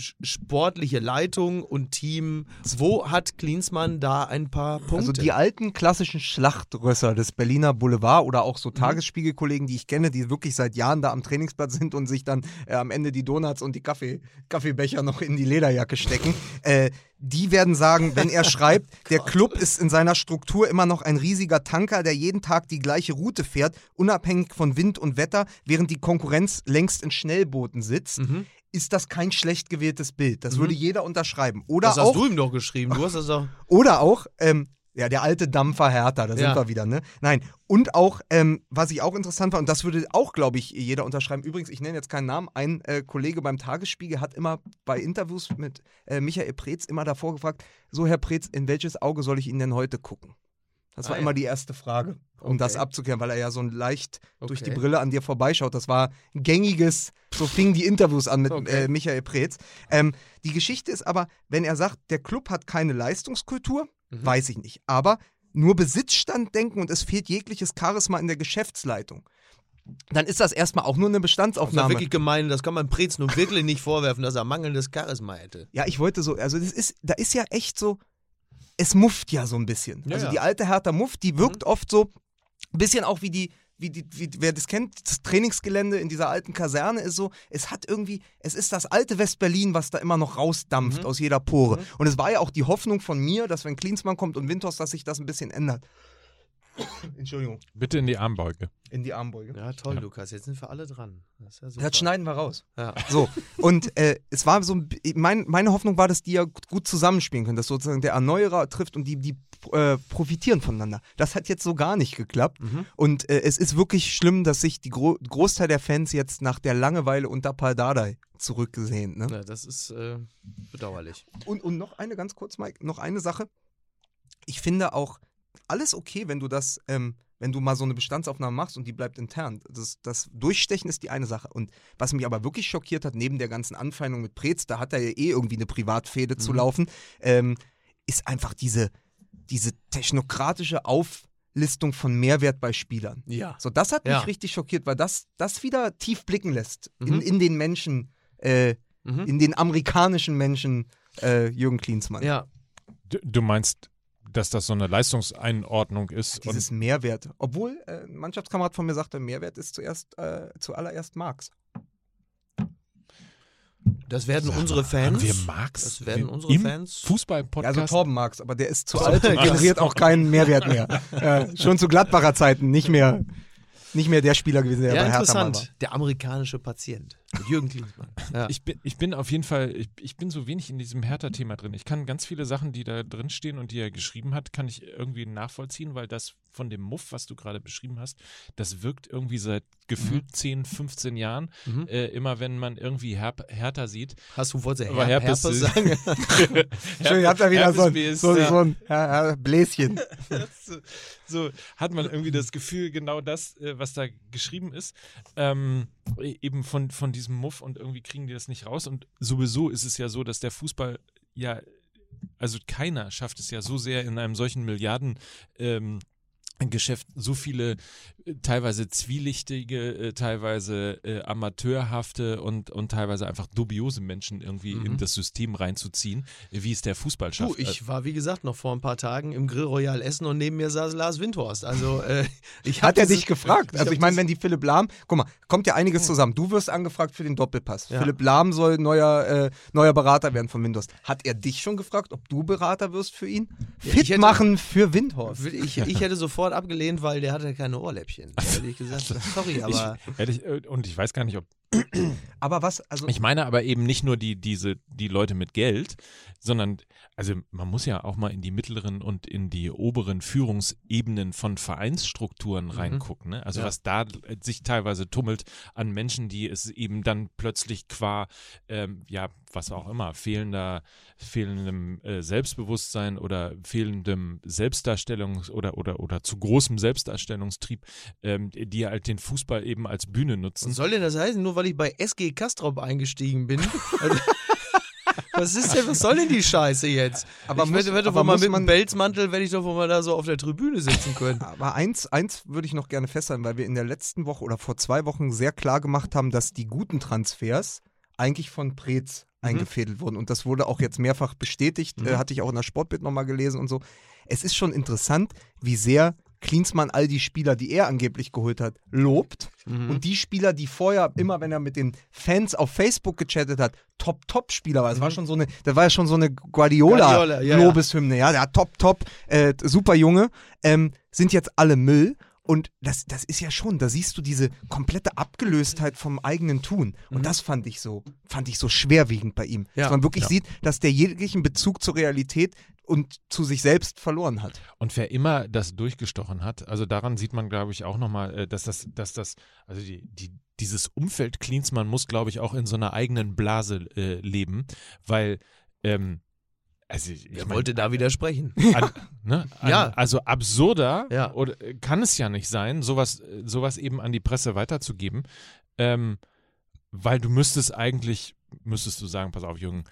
sportliche Leitung und Team. Wo hat Klinsmann da ein paar Punkte? Also die alten klassischen Schlachtrösser des Berliner Boulevard oder auch Mhm. so Tagesspiegelkollegen, die ich kenne, die wirklich seit Jahren da am Trainingsplatz sind und sich dann äh, am Ende die Donuts und die Kaffee, Kaffeebecher noch in die Lederjacke stecken, äh, die werden sagen, wenn er schreibt, der Club ist in seiner Struktur immer noch ein riesiger Tanker, der jeden Tag die gleiche Route fährt, unabhängig von Wind und Wetter, während die Konkurrenz längst in Schnellbooten sitzt. Mhm. Ist das kein schlecht gewähltes Bild? Das würde jeder unterschreiben. Oder das auch hast du ihm doch geschrieben. Du hast das doch. oder auch, ähm, ja, der alte Dampfer Hertha, da sind Ja. wir wieder, ne? Nein. Und auch, ähm, was ich auch interessant war, und das würde auch, glaube ich, jeder unterschreiben. Übrigens, ich nenne jetzt keinen Namen. Ein äh, Kollege beim Tagesspiegel hat immer bei Interviews mit äh, Michael Preetz immer davor gefragt: So, Herr Preetz, in welches Auge soll ich Ihnen denn heute gucken? Das war Ah, ja. immer die erste Frage, um das Okay. abzuklären, weil er ja so leicht durch die Okay. Brille an dir vorbeischaut. Das war ein gängiges, so fingen die Interviews an mit Okay. äh, Michael Preetz. Ähm, die Geschichte ist aber, wenn er sagt, der Club hat keine Leistungskultur, Mhm. weiß ich nicht. Aber nur Besitzstand denken und es fehlt jegliches Charisma in der Geschäftsleitung. Dann ist das erstmal auch nur eine Das war Bestandsaufnahme. wirklich gemein. Das kann man Preetz nun wirklich nicht vorwerfen, dass er mangelndes Charisma hätte. Ja, ich wollte so, also das ist, da ist ja echt so, es mufft ja so ein bisschen. Ja, also die alte Hertha Muft, die wirkt oft so ein bisschen auch wie die, wie die, wie, wer das kennt, das Trainingsgelände in dieser alten Kaserne ist so, es hat irgendwie, es ist das alte West-Berlin, was da immer noch rausdampft aus jeder Pore. Und es war ja auch die Hoffnung von mir, dass wenn Klinsmann kommt und Winters, dass sich das ein bisschen ändert. Entschuldigung, Bitte in die Armbeuge. in die Armbeuge. Ja, toll, Lukas. Jetzt sind wir alle dran. Das, ist ja super. Das schneiden wir raus. Ja. So, und äh, es war so, mein, meine Hoffnung war, dass die ja gut zusammenspielen können, dass sozusagen der Erneuerer trifft und die, die äh, profitieren voneinander. Das hat jetzt so gar nicht geklappt. Mhm. Und äh, es ist wirklich schlimm, dass sich die Gro Großteil der Fans jetzt nach der Langeweile unter Paldadei zurückgesehen. Ne? Ja, das ist äh, bedauerlich. Und, und noch eine ganz kurz, Mike, noch eine Sache. Ich finde auch alles okay, wenn du das, ähm, wenn du mal so eine Bestandsaufnahme machst und die bleibt intern. Das, das Durchstechen ist die eine Sache. Und was mich aber wirklich schockiert hat, neben der ganzen Anfeindung mit Preetz, da hat er ja eh irgendwie eine Privatfehde zu laufen, ähm, ist einfach diese, diese technokratische Auflistung von Mehrwert bei Spielern. Ja. So, das hat mich Ja. richtig schockiert, weil das, das wieder tief blicken lässt in, Mhm. in den Menschen, äh, Mhm. in den amerikanischen Menschen äh, Jürgen Klinsmann. Ja. Du, du meinst, dass das so eine Leistungseinordnung ist? Und Dieses Mehrwert. Obwohl äh, ein Mannschaftskamerad von mir sagte, Mehrwert ist zuerst, äh, zuallererst Marx. Das werden Sag unsere Fans. Haben wir Marx? Das werden Wir- unsere im Fans. Ja, Fußball-Podcast? also Torben Marx, aber der ist zu alt ja. generiert auch keinen Mehrwert mehr. äh, schon zu Gladbacher Zeiten nicht mehr, nicht mehr der Spieler gewesen, der ja, bei Hertha war. interessant. Der amerikanische Patient. Jürgen Klinsmann. Ja. Ich bin, ich bin auf jeden Fall, ich, ich bin so wenig in diesem Hertha-Thema drin. Ich kann ganz viele Sachen, die da drin stehen und die er geschrieben hat, kann ich irgendwie nachvollziehen, weil das von dem Muff, was du gerade beschrieben hast, das wirkt irgendwie seit gefühlt 10, 15 Jahren. Mhm. Äh, immer wenn man irgendwie Herp Hertha sieht. Hast du wolltest Aber Her Herpes Herpes ist- sagen? Schön, ihr habt da wieder so, ein- Herpes so, ist, so ein ja, ja, Bläschen. so, so hat man irgendwie das Gefühl, genau das, äh, was da geschrieben ist, ähm, eben von, von diesem Muff und irgendwie kriegen die das nicht raus. Und sowieso ist es ja so, dass der Fußball ja, also keiner schafft es ja so sehr in einem solchen Milliarden. Ähm, Geschäft so viele teilweise zwielichtige, äh, teilweise äh, amateurhafte und, und teilweise einfach dubiose Menschen irgendwie in das System reinzuziehen, wie es der Fußball schafft. Du, ich war wie gesagt noch vor ein paar Tagen im Grill Royal Essen und neben mir saß Lars Windhorst. Also äh, ich Hat er dich gefragt? Also hab ich meine, wenn die Philipp Lahm, guck mal, kommt ja einiges zusammen. Du wirst angefragt für den Doppelpass. Ja. Philipp Lahm soll neuer, äh, neuer Berater werden von Windows. Hat er dich schon gefragt, ob du Berater wirst für ihn? Ja, Fit ich hätte- machen für Windhorst. ich, ich hätte sofort abgelehnt, weil der hatte keine Ohrläppchen. Da hätte ich gesagt, sorry, aber ich, ehrlich, und ich weiß gar nicht, ob Aber was, also Ich meine aber eben nicht nur die, diese, die Leute mit Geld, sondern, also man muss ja auch mal in die mittleren und in die oberen Führungsebenen von Vereinsstrukturen reingucken. Ne? Also Ja. was da sich teilweise tummelt an Menschen, die es eben dann plötzlich qua, ähm, ja, was auch immer, fehlender, fehlendem äh, Selbstbewusstsein oder fehlendem Selbstdarstellungs- oder, oder, oder zu großem Selbstdarstellungstrieb, ähm, die halt den Fußball eben als Bühne nutzen. was soll denn das heißen, nur weil ich bei SG Kastrop eingestiegen bin? Also, was ist denn, was soll denn die Scheiße jetzt? Aber ich muss- werde, werde aber mal mit dem man- Pelzmantel, werde ich doch mal da so auf der Tribüne sitzen können. Aber eins, eins würde ich noch gerne festhalten, weil wir in der letzten Woche oder vor zwei Wochen sehr klar gemacht haben, dass die guten Transfers eigentlich von Preetz Mhm. eingefädelt wurden. Und das wurde auch jetzt mehrfach bestätigt, Mhm. äh, hatte ich auch in der Sportbild nochmal gelesen und so. Es ist schon interessant, wie sehr Klinsmann all die Spieler, die er angeblich geholt hat, lobt. Mhm. Und die Spieler, die vorher immer, wenn er mit den Fans auf Facebook gechattet hat, Top-Top-Spieler war. Es war schon so eine, da war ja schon so eine Mhm. Guardiola, ja, ja. Guardiola-Lobeshymne, ja, ja, top, top, äh, super Junge, ähm, sind jetzt alle Müll. Und das, das ist ja schon, da siehst du diese komplette Abgelöstheit vom eigenen Tun. Und das fand ich so, fand ich so schwerwiegend bei ihm. Mhm. Ja, dass man wirklich ja. sieht, dass der jeglichen Bezug zur Realität und zu sich selbst verloren hat. Und wer immer das durchgestochen hat, also daran sieht man, glaube ich, auch nochmal, äh, dass das, dass das, also die, die, dieses Umfeld Klinsmann muss, glaube ich, auch in so einer eigenen Blase äh, leben, weil, ähm, also ich Wer mein, wollte da widersprechen? an, ne, an, Ja. also absurder Ja. oder äh, kann es ja nicht sein, sowas, äh, sowas eben an die Presse weiterzugeben, ähm, weil du müsstest eigentlich, müsstest du sagen, pass auf, Jürgen,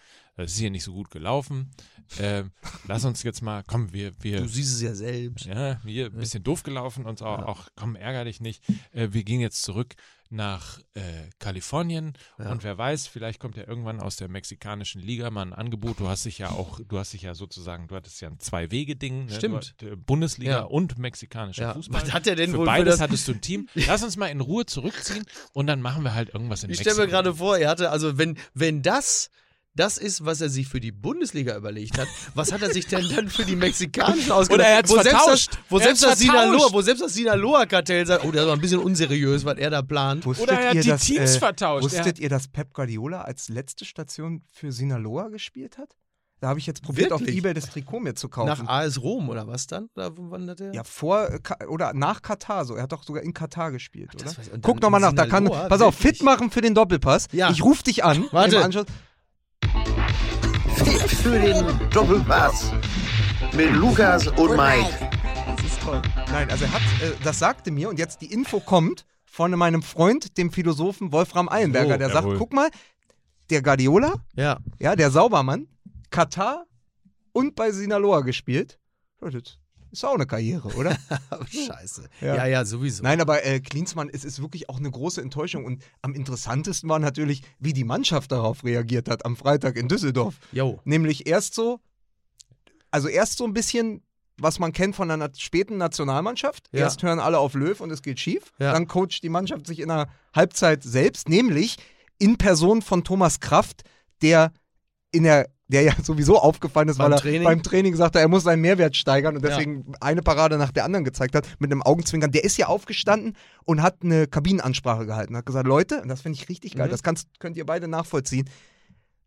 es ist hier nicht so gut gelaufen, ähm, lass uns jetzt mal, komm, wir, wir, Du siehst es ja selbst. ja, hier ein bisschen doof gelaufen und auch, auch komm, ärger dich nicht. Äh, wir gehen jetzt zurück nach äh, Kalifornien Ja. und wer weiß, vielleicht kommt ja irgendwann aus der mexikanischen Liga mal ein Angebot. Du hast dich ja auch, du hast dich ja sozusagen, du hattest ja ein Zwei-Wege-Ding. Ne? Stimmt. Du, äh, Bundesliga Ja. und mexikanischer Ja. Fußball. Was hat er denn für wohl für beides das- hattest du ein Team. Lass uns mal in Ruhe zurückziehen und dann machen wir halt irgendwas in Ich Mexiko. stelle mir gerade vor, er hatte, also wenn, wenn das das ist, was er sich für die Bundesliga überlegt hat, was hat er sich denn dann für die Mexikanischen ausgedacht? Oder er hat's wo selbst vertauscht. das, wo selbst das Sinaloa, wo selbst das Sinaloa-Kartell sagt, oh, das ist aber ein bisschen unseriös, was er da plant. Wusstet Oder er hat ihr, die dass, Teams äh, vertauscht. Wusstet ihr, dass Pep Guardiola als letzte Station für Sinaloa gespielt hat? Da habe ich jetzt probiert, Wirklich? auf Ebay das Trikot mir zu kaufen. Nach AS Rom oder was dann? Oder wo wandert er? ja, vor äh, oder nach Katar so. Er hat doch sogar in Katar gespielt, oder? das weiß- und Guck nochmal nach, da kann, pass auf, fit machen für den Doppelpass. Ja. Ich rufe dich an. Warte. Für den Doppelpass. Mit Lukas und Mike. Das ist toll. Nein, also er hat, äh, das sagte mir und jetzt die Info kommt von meinem Freund, dem Philosophen Wolfram Eilenberger, Oh, der jawohl. sagt, guck mal, der Guardiola, Ja. ja, der Saubermann, Katar und bei Sinaloa gespielt. Ja, Das ist auch eine Karriere, oder? Scheiße. Ja. Ja, ja, sowieso. Nein, aber äh, Klinsmann, es ist wirklich auch eine große Enttäuschung und am interessantesten war natürlich, wie die Mannschaft darauf reagiert hat am Freitag in Düsseldorf. Jo. Nämlich erst so, also erst so ein bisschen, was man kennt von einer späten Nationalmannschaft. Ja. Erst hören alle auf Löw und es geht schief. Ja. Dann coacht die Mannschaft sich in der Halbzeit selbst, nämlich in Person von Thomas Kraft, der in der der ja sowieso aufgefallen ist, Beim weil er Training? beim Training sagte, er muss seinen Mehrwert steigern und Ja. deswegen eine Parade nach der anderen gezeigt hat, mit einem Augenzwinkern. Der ist ja aufgestanden und hat eine Kabinenansprache gehalten. Hat gesagt, Leute, und das finde ich richtig geil, Mhm. das kannst, könnt ihr beide nachvollziehen.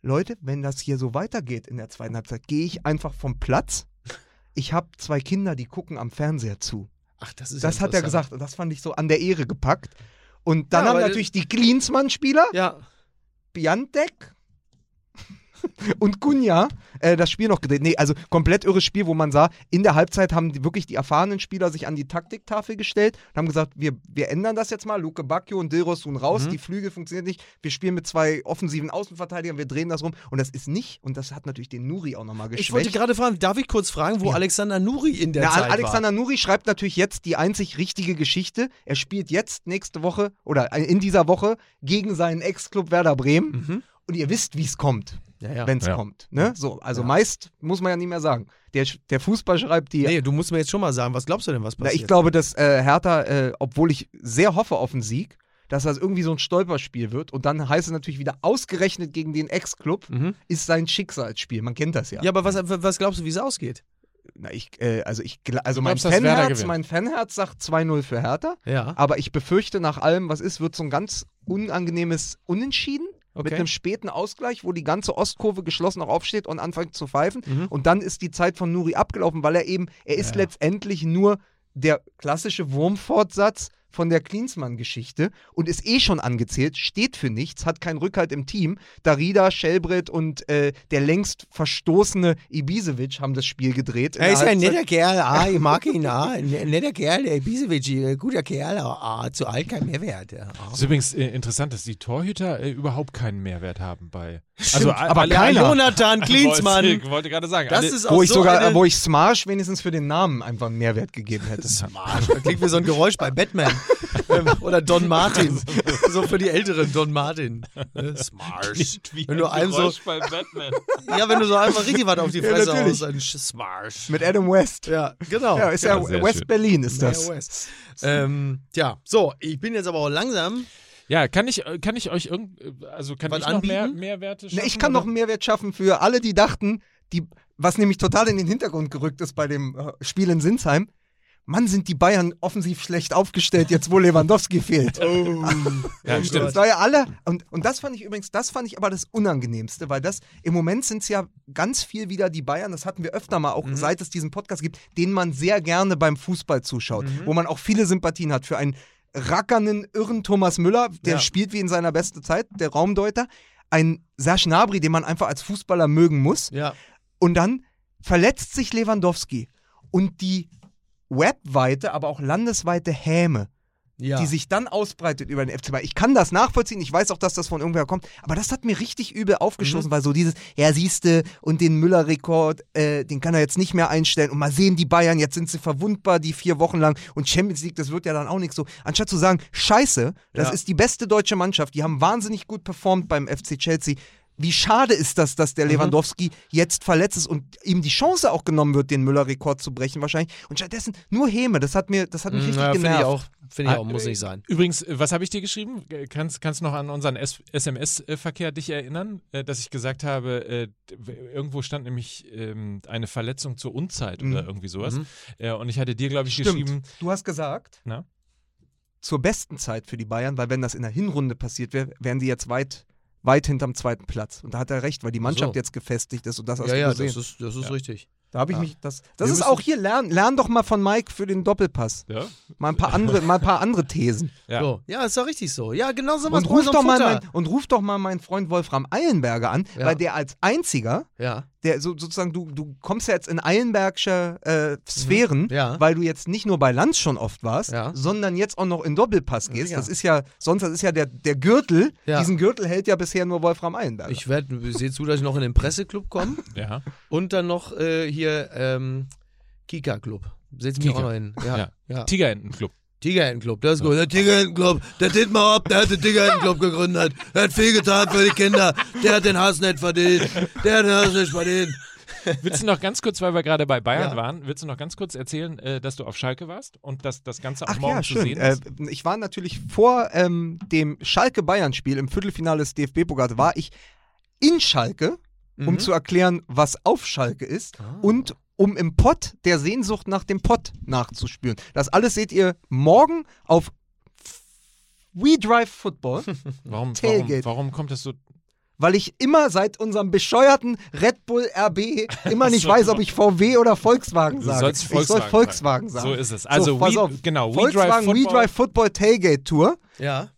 Leute, wenn das hier so weitergeht in der zweiten Halbzeit, gehe ich einfach vom Platz. Ich habe zwei Kinder, die gucken am Fernseher zu. Ach, das ist Das ja hat er gesagt und das fand ich so an der Ehre gepackt. Und dann Ja, haben natürlich die Klinsmann-Spieler, Ja. Biantek und Kunja äh, das Spiel noch gedreht. Nee, also komplett irres Spiel, wo man sah, in der Halbzeit haben die, wirklich die erfahrenen Spieler sich an die Taktiktafel gestellt und haben gesagt, wir, wir ändern das jetzt mal. Luke Bacchio und Dilros tun raus, die Flügel funktionieren nicht. Wir spielen mit zwei offensiven Außenverteidigern, wir drehen das rum. Und das ist nicht, und das hat natürlich den Nuri auch nochmal geschwächt. Ich wollte gerade fragen, darf ich kurz fragen, wo Ja. Alexander Nuri in der Na, Zeit Alexander Nuri schreibt natürlich jetzt die einzig richtige Geschichte. Er spielt jetzt nächste Woche oder in dieser Woche gegen seinen Ex-Club Werder Bremen. war? Mhm. Und ihr wisst, wie es kommt, Ja, ja. wenn es Ja. kommt. Ne? So, also Ja. meist muss man ja nicht mehr sagen. Der, der Fußball schreibt die. Nee, du musst mir jetzt schon mal sagen, was glaubst du denn, was Na, passiert? ich glaube, dass äh, Hertha, äh, obwohl ich sehr hoffe auf einen Sieg, dass das irgendwie so ein Stolperspiel wird. Und dann heißt es natürlich wieder ausgerechnet gegen den Ex-Club, Mhm. ist sein Schicksalsspiel. Man kennt das ja. Ja, aber was, was glaubst du, wie es ausgeht? Na, ich, äh, also ich, also mein glaubst, Fanherz, mein Fanherz sagt 2-0 für Hertha. Ja. Aber ich befürchte, nach allem, was ist, wird so ein ganz unangenehmes Unentschieden. Mit Okay. einem späten Ausgleich, wo die ganze Ostkurve geschlossen auch aufsteht und anfängt zu pfeifen. Mhm. Und dann ist die Zeit von Nuri abgelaufen, weil er eben, er ist letztendlich nur der klassische Wurmfortsatz von der Klinsmann-Geschichte und ist eh schon angezählt, steht für nichts, hat keinen Rückhalt im Team. Darida, Schellbrett und äh, der längst verstoßene Ibisevic haben das Spiel gedreht. Er ist ein netter Kerl, ah, ich mag ihn, ah, ein netter Kerl, der Ibisevic, äh, guter Kerl, ah, zu alt kein Mehrwert. Ah. Es ist übrigens äh, interessant, dass die Torhüter äh, überhaupt keinen Mehrwert haben bei. Also, aber keiner. Jonathan Klinsmann, Ich wollte gerade sagen, das alle, ist auch Wo ich so sogar, eine, wo ich Smarsh wenigstens für den Namen einfach einen Mehrwert gegeben hätte. Das klingt wie so ein Geräusch bei Batman. Oder Don Martin. so für die Älteren, Don Martin. Äh, Smarsh. Wie Wenn du ein einem so, Geräusch bei Batman. ja, wenn du so einfach richtig was auf die Ja, Fresse natürlich. haust, ein Smarsh. Mit Adam West. Ja, genau. Ja, ist ja, Ja, West schön. Berlin ist das. Ja, West. Ähm, ja, so, ich bin jetzt aber auch langsam. Ja, kann ich, äh, kann ich euch irgend, also kann Was ich noch mehr anbieten? Mehrwerte Ne, schaffen? ich kann noch einen Mehrwert schaffen für alle, die dachten, die, was nämlich total in den Hintergrund gerückt ist bei dem äh, Spiel in Sinsheim. Mann, sind die Bayern offensiv schlecht aufgestellt, jetzt wo Lewandowski fehlt. Oh, Ja, Das stimmt. war ja alle. Und, und das fand ich übrigens, das fand ich aber das Unangenehmste, weil das im Moment sind es ja ganz viel wieder die Bayern, das hatten wir öfter mal, auch seit es diesen Podcast gibt, denen man sehr gerne beim Fußball zuschaut, wo man auch viele Sympathien hat für einen rackernden, irren Thomas Müller, der Ja. spielt wie in seiner besten Zeit, der Raumdeuter, ein Serge Gnabry, den man einfach als Fußballer mögen muss. Ja. Und dann verletzt sich Lewandowski und die webweite, aber auch landesweite Häme ja. die sich dann ausbreitet über den FC Bayern. Ich kann das nachvollziehen, ich weiß auch, dass das von irgendwer kommt, aber das hat mir richtig übel aufgestoßen, Mhm. weil so dieses, ja siehste, und den Müller-Rekord, äh, den kann er jetzt nicht mehr einstellen und mal sehen die Bayern, jetzt sind sie verwundbar, die vier Wochen lang und Champions League, das wird ja dann auch nichts so. Anstatt zu sagen, scheiße, das Ja. ist die beste deutsche Mannschaft, die haben wahnsinnig gut performt beim FC Chelsea. Wie schade ist das, dass Mhm. der Lewandowski jetzt verletzt ist und ihm die Chance auch genommen wird, den Müller-Rekord zu brechen wahrscheinlich. Und stattdessen nur Häme, das hat mir, das hat mich Mm, richtig ja, Finde genervt. ich auch, finde ich Ah, auch, muss nicht sein. Übrigens, was habe ich dir geschrieben? Kannst, kannst du noch an unseren SMS-Verkehr dich erinnern, äh, dass ich gesagt habe, äh, irgendwo stand nämlich ähm, eine Verletzung zur Unzeit oder Mhm. irgendwie sowas. Mhm. Äh, und ich hatte dir, glaube ich, Stimmt. geschrieben, Du hast gesagt, Na? zur besten Zeit für die Bayern, weil wenn das in der Hinrunde passiert wäre, wären die jetzt weit, weit hinterm zweiten Platz. Und da hat er recht, weil die Mannschaft so. jetzt gefestigt ist und das hast Ja, du ja, gesehen. das ist, das ist Ja. richtig. da habe ich ja. mich, das, das Wir ist auch hier, lern, lern doch mal von Mike für den Doppelpass. ja, Mal ein paar andere, mal ein paar andere Thesen. ja. So. Ja, ist doch richtig so. Ja, genau so was Und ruf, doch mal mein, und ruf doch mal meinen Freund Wolfram Eilenberger an, Ja. weil der als einziger, Ja, der so, sozusagen, du, du kommst ja jetzt in Eilenbergsche äh, Sphären, Mhm. Ja. weil du jetzt nicht nur bei Lanz schon oft warst, Ja. sondern jetzt auch noch in Doppelpass gehst. Ja. Das ist ja, sonst das ist ja der, der Gürtel. Ja. Diesen Gürtel hält ja bisher nur Wolfram Eilenberger. ich werde, sehe zu, dass ich noch in den Presseclub komme ja. und dann noch äh, hier ähm, Kika-Club. Setz mich Kika. auch noch hin. Ja, Ja. ja. Tigerentenclub. Tigerentenclub, das ist gut. Der Tigerentenclub, der Dietmar Hopp, der hat den Tigerentenclub gegründet. Der hat viel getan für die Kinder. Der hat den Hass nicht verdient. Der hat den Hass nicht verdient. Willst du noch ganz kurz, weil wir gerade bei Bayern Ja. waren, willst du noch ganz kurz erzählen, äh, dass du auf Schalke warst und dass das Ganze auch Ach morgen ja, zu schön. sehen Äh, ist? ich war natürlich vor ähm, dem Schalke-Bayern-Spiel im Viertelfinale des DFB-Pokals, war ich in Schalke, um Mhm. zu erklären, was auf Schalke ist Ah. und um im Pott der Sehnsucht nach dem Pott nachzuspüren. Das alles seht ihr morgen auf We Drive Football, Warum, warum, Tailgate. warum kommt das so? weil ich immer seit unserem bescheuerten Red Bull RB immer nicht so. weiß, ob ich VW oder Volkswagen Du sage. sollst ich soll Volkswagen Volkswagen sagen. So ist es. Also, pass We, auf. genau, We Volkswagen Drive We Football. Drive Football Tailgate Tour. Ja.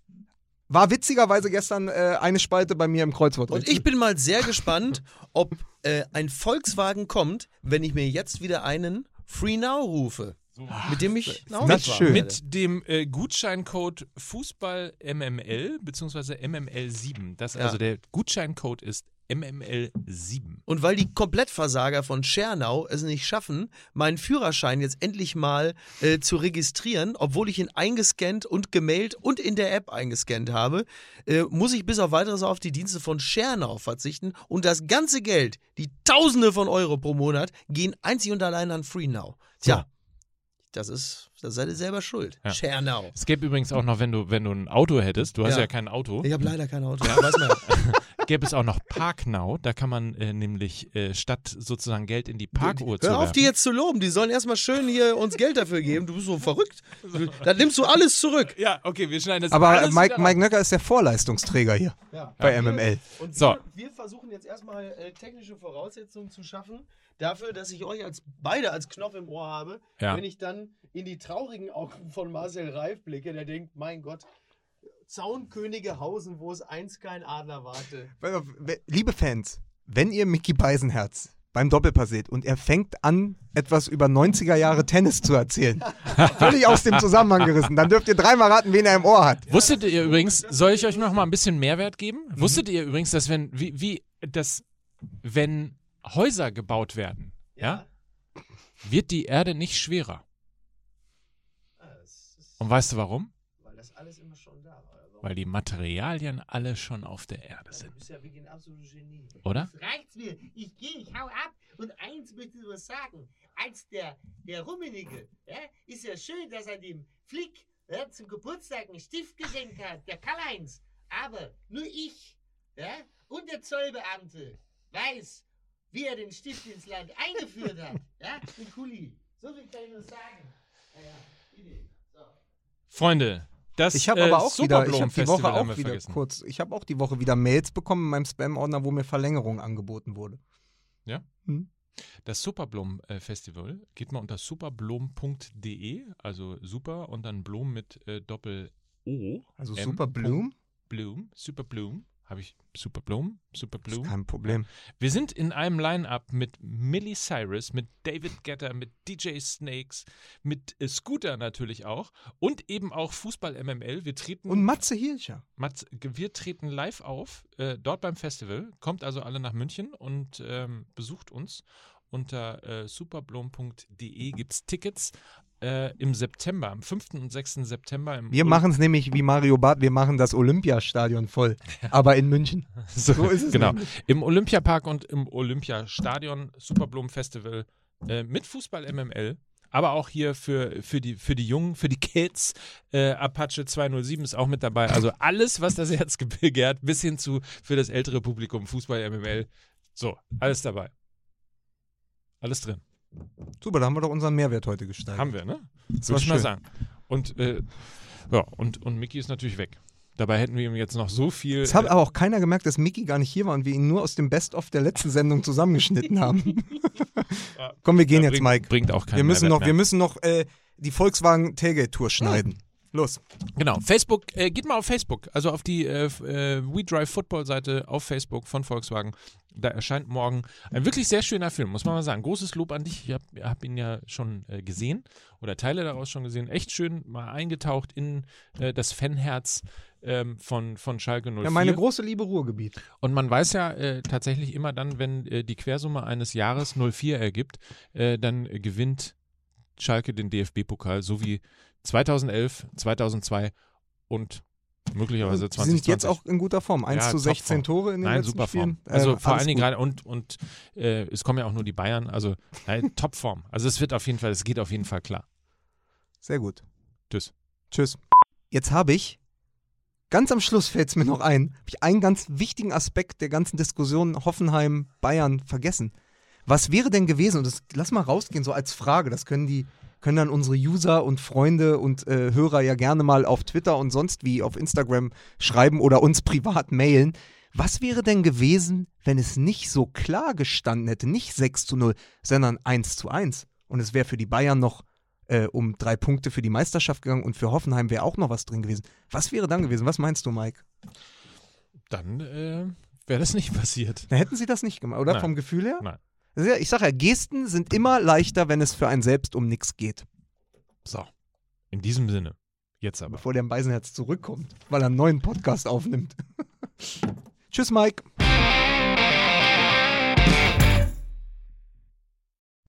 War witzigerweise gestern äh, eine Spalte bei mir im Kreuzwort. Und ich bin mal sehr gespannt, ob äh, ein Volkswagen kommt, wenn ich mir jetzt wieder einen Free Now rufe. Mit dem ich das schön. Mit dem äh, Gutscheincode Fußball MML bzw. MML7. Das, Ja. Also der Gutscheincode ist MML7. Und weil die Komplettversager von Schernau es nicht schaffen, meinen Führerschein jetzt endlich mal äh, zu registrieren, obwohl ich ihn eingescannt und gemailt und in der App eingescannt habe, äh, muss ich bis auf weiteres auf die Dienste von Schernau verzichten und das ganze Geld, die Tausende von Euro pro Monat, gehen einzig und allein an FreeNow. Tja, das ist, da seid ihr selber schuld. Ja. Schernau. Es gäbe übrigens auch noch, wenn du, wenn du ein Auto hättest, du hast Ja. ja kein Auto, Ich habe leider kein Auto. Weiß man. gäbe es auch noch Parknow. Da kann man äh, nämlich äh, statt sozusagen Geld in die Parkuhr zu Hör auf, werfen. die jetzt zu loben. Die sollen erstmal schön hier uns Geld dafür geben. Du bist so verrückt. Dann nimmst du alles zurück. ja, okay, wir schneiden das Aber alles Mike, Mike Nöcker ist der Vorleistungsträger hier bei MML. Und So. wir, wir versuchen jetzt erstmal äh, technische Voraussetzungen zu schaffen, dafür, dass ich euch als beide als Knopf im Ohr habe, Ja. wenn ich dann in die traurigen Augen von Marcel Reif blicke, der denkt, mein Gott, Zaunkönige Hausen, wo es einst kein Adler warte. Liebe Fans, wenn ihr Mickey Beisenherz beim Doppelpass seht und er fängt an, etwas über 90er Jahre Tennis zu erzählen, völlig aus dem Zusammenhang gerissen, dann dürft ihr dreimal raten, wen er im Ohr hat. Wusstet ihr übrigens, soll ich euch noch mal ein bisschen Mehrwert geben? Mhm. Wusstet ihr übrigens, dass wenn, wie, wie, dass, wenn Häuser gebaut werden, ja, wird die Erde nicht schwerer. Und weißt du warum? Das ist alles immer schon da. oder? Warum? Weil die Materialien alle schon auf der Erde Du sind. bist ja wirklich ein absolutes Genie. Oder? Jetzt reicht's mir. Ich gehe, ich hau ab. Und eins möchte ich nur sagen. Als der, der Rummenigge, ja, ist ja schön, dass er dem Flick ja, zum Geburtstag einen Stift geschenkt hat, der Karl-Heinz. Aber nur ich ja, und der Zollbeamte weiß, wie er den Stift ins Land eingeführt hat. Ja, den Kuli. So viel kann ich nur sagen. Naja, bitte. So. Freunde, das Ich habe äh, aber auch wieder, ich habe die Woche auch wieder vergessen. kurz, ich habe auch die Woche wieder Mails bekommen in meinem Spam-Ordner, wo mir Verlängerung angeboten wurde. Das Superblom-Festival geht mal unter superblom.de, also super und dann Blom mit äh, Doppel-O. Also M. Super Bloom, Superbloom. Habe ich Superblom? ist Superbloom? kein Problem. Wir sind in einem Line-Up mit Millie Cyrus, mit David Getter, mit DJ Snakes, mit äh, Scooter natürlich auch und eben auch Fußball-MML. Wir treten Und Matze Hilscher. Mats, wir treten live auf, äh, dort beim Festival. Kommt also alle nach München und ähm, besucht uns. Unter äh, superblom.de gibt es Tickets äh, im September, am 5. und 6. September. Im Wir machen es nämlich wie Mario Barth, wir machen das Olympiastadion voll, aber in München. so, so ist es Genau. nämlich. Im Olympiapark und im Olympiastadion Superblom Festival äh, mit Fußball MML. Aber auch hier für, für, die, für die Jungen, für die Kids, äh, Apache 207 ist auch mit dabei. Also alles, was das Herz begehrt, bis hin zu für das ältere Publikum Fußball MML. So, alles dabei. Alles drin. Super, da haben wir doch unseren Mehrwert heute gesteigert. Haben wir, ne? Das Würde ich mal sagen. Und, äh, ja, und, und Mickey ist natürlich weg. Dabei hätten wir ihm jetzt noch so viel. Es hat äh, aber auch keiner gemerkt, dass Mickey gar nicht hier war und wir ihn nur aus dem Best-of der letzten Sendung zusammengeschnitten haben. Komm, wir gehen ja, jetzt, bringt, Mike. Bringt auch keinen Wir müssen Mehrwert noch, mehr. wir müssen noch äh, die Volkswagen Tailgate-Tour schneiden. Los. Genau, Facebook, äh, geht mal auf Facebook, also auf die äh, äh, We Drive Football Seite auf Facebook von Volkswagen. Da erscheint morgen ein wirklich sehr schöner Film, muss man mal sagen. Großes Lob an dich. Ich habe hab ihn ja schon äh, gesehen oder Teile daraus schon gesehen. Echt schön mal eingetaucht in äh, das Fanherz ähm, von, von Schalke 04. Ja, meine große Liebe Ruhrgebiet. Und man weiß ja äh, tatsächlich immer dann, wenn äh, die Quersumme eines Jahres 04 ergibt, äh, dann gewinnt Schalke den DFB-Pokal, so wie 2011, 2002 und möglicherweise Die 2020. sind jetzt auch in guter Form. 1 Ja, zu 16 Topform. Tore in den Nein, letzten super Spielen. Form. Also Äh, vor allen Dingen gerade und, und äh, es kommen ja auch nur die Bayern, also nein, Topform. Also es wird auf jeden Fall, es geht auf jeden Fall klar. Sehr gut. Tschüss. Tschüss. Jetzt habe ich, ganz am Schluss fällt es mir noch ein, habe ich einen ganz wichtigen Aspekt der ganzen Diskussion Hoffenheim-Bayern vergessen. Was wäre denn gewesen, und das lass mal rausgehen, so als Frage, das können die, können dann unsere User und Freunde und äh, Hörer ja gerne mal auf Twitter und sonst wie auf Instagram schreiben oder uns privat mailen. Was wäre denn gewesen, wenn es nicht so klar gestanden hätte, nicht 6 zu 0, sondern 1 zu 1? Und es wäre für die Bayern noch äh, um drei Punkte für die Meisterschaft gegangen und für Hoffenheim wäre auch noch was drin gewesen. Was wäre dann gewesen? Was meinst du, Mike? Dann äh, wäre das nicht passiert. Da hätten sie das nicht gemacht, oder? Nein. Vom Gefühl her? Nein. Ja- Ich sage ja, Gesten sind immer leichter, wenn es für einen selbst um nichts geht. So, in diesem Sinne. Jetzt aber. Bevor der Beisenherz zurückkommt, weil er einen neuen Podcast aufnimmt. Tschüss, Mike.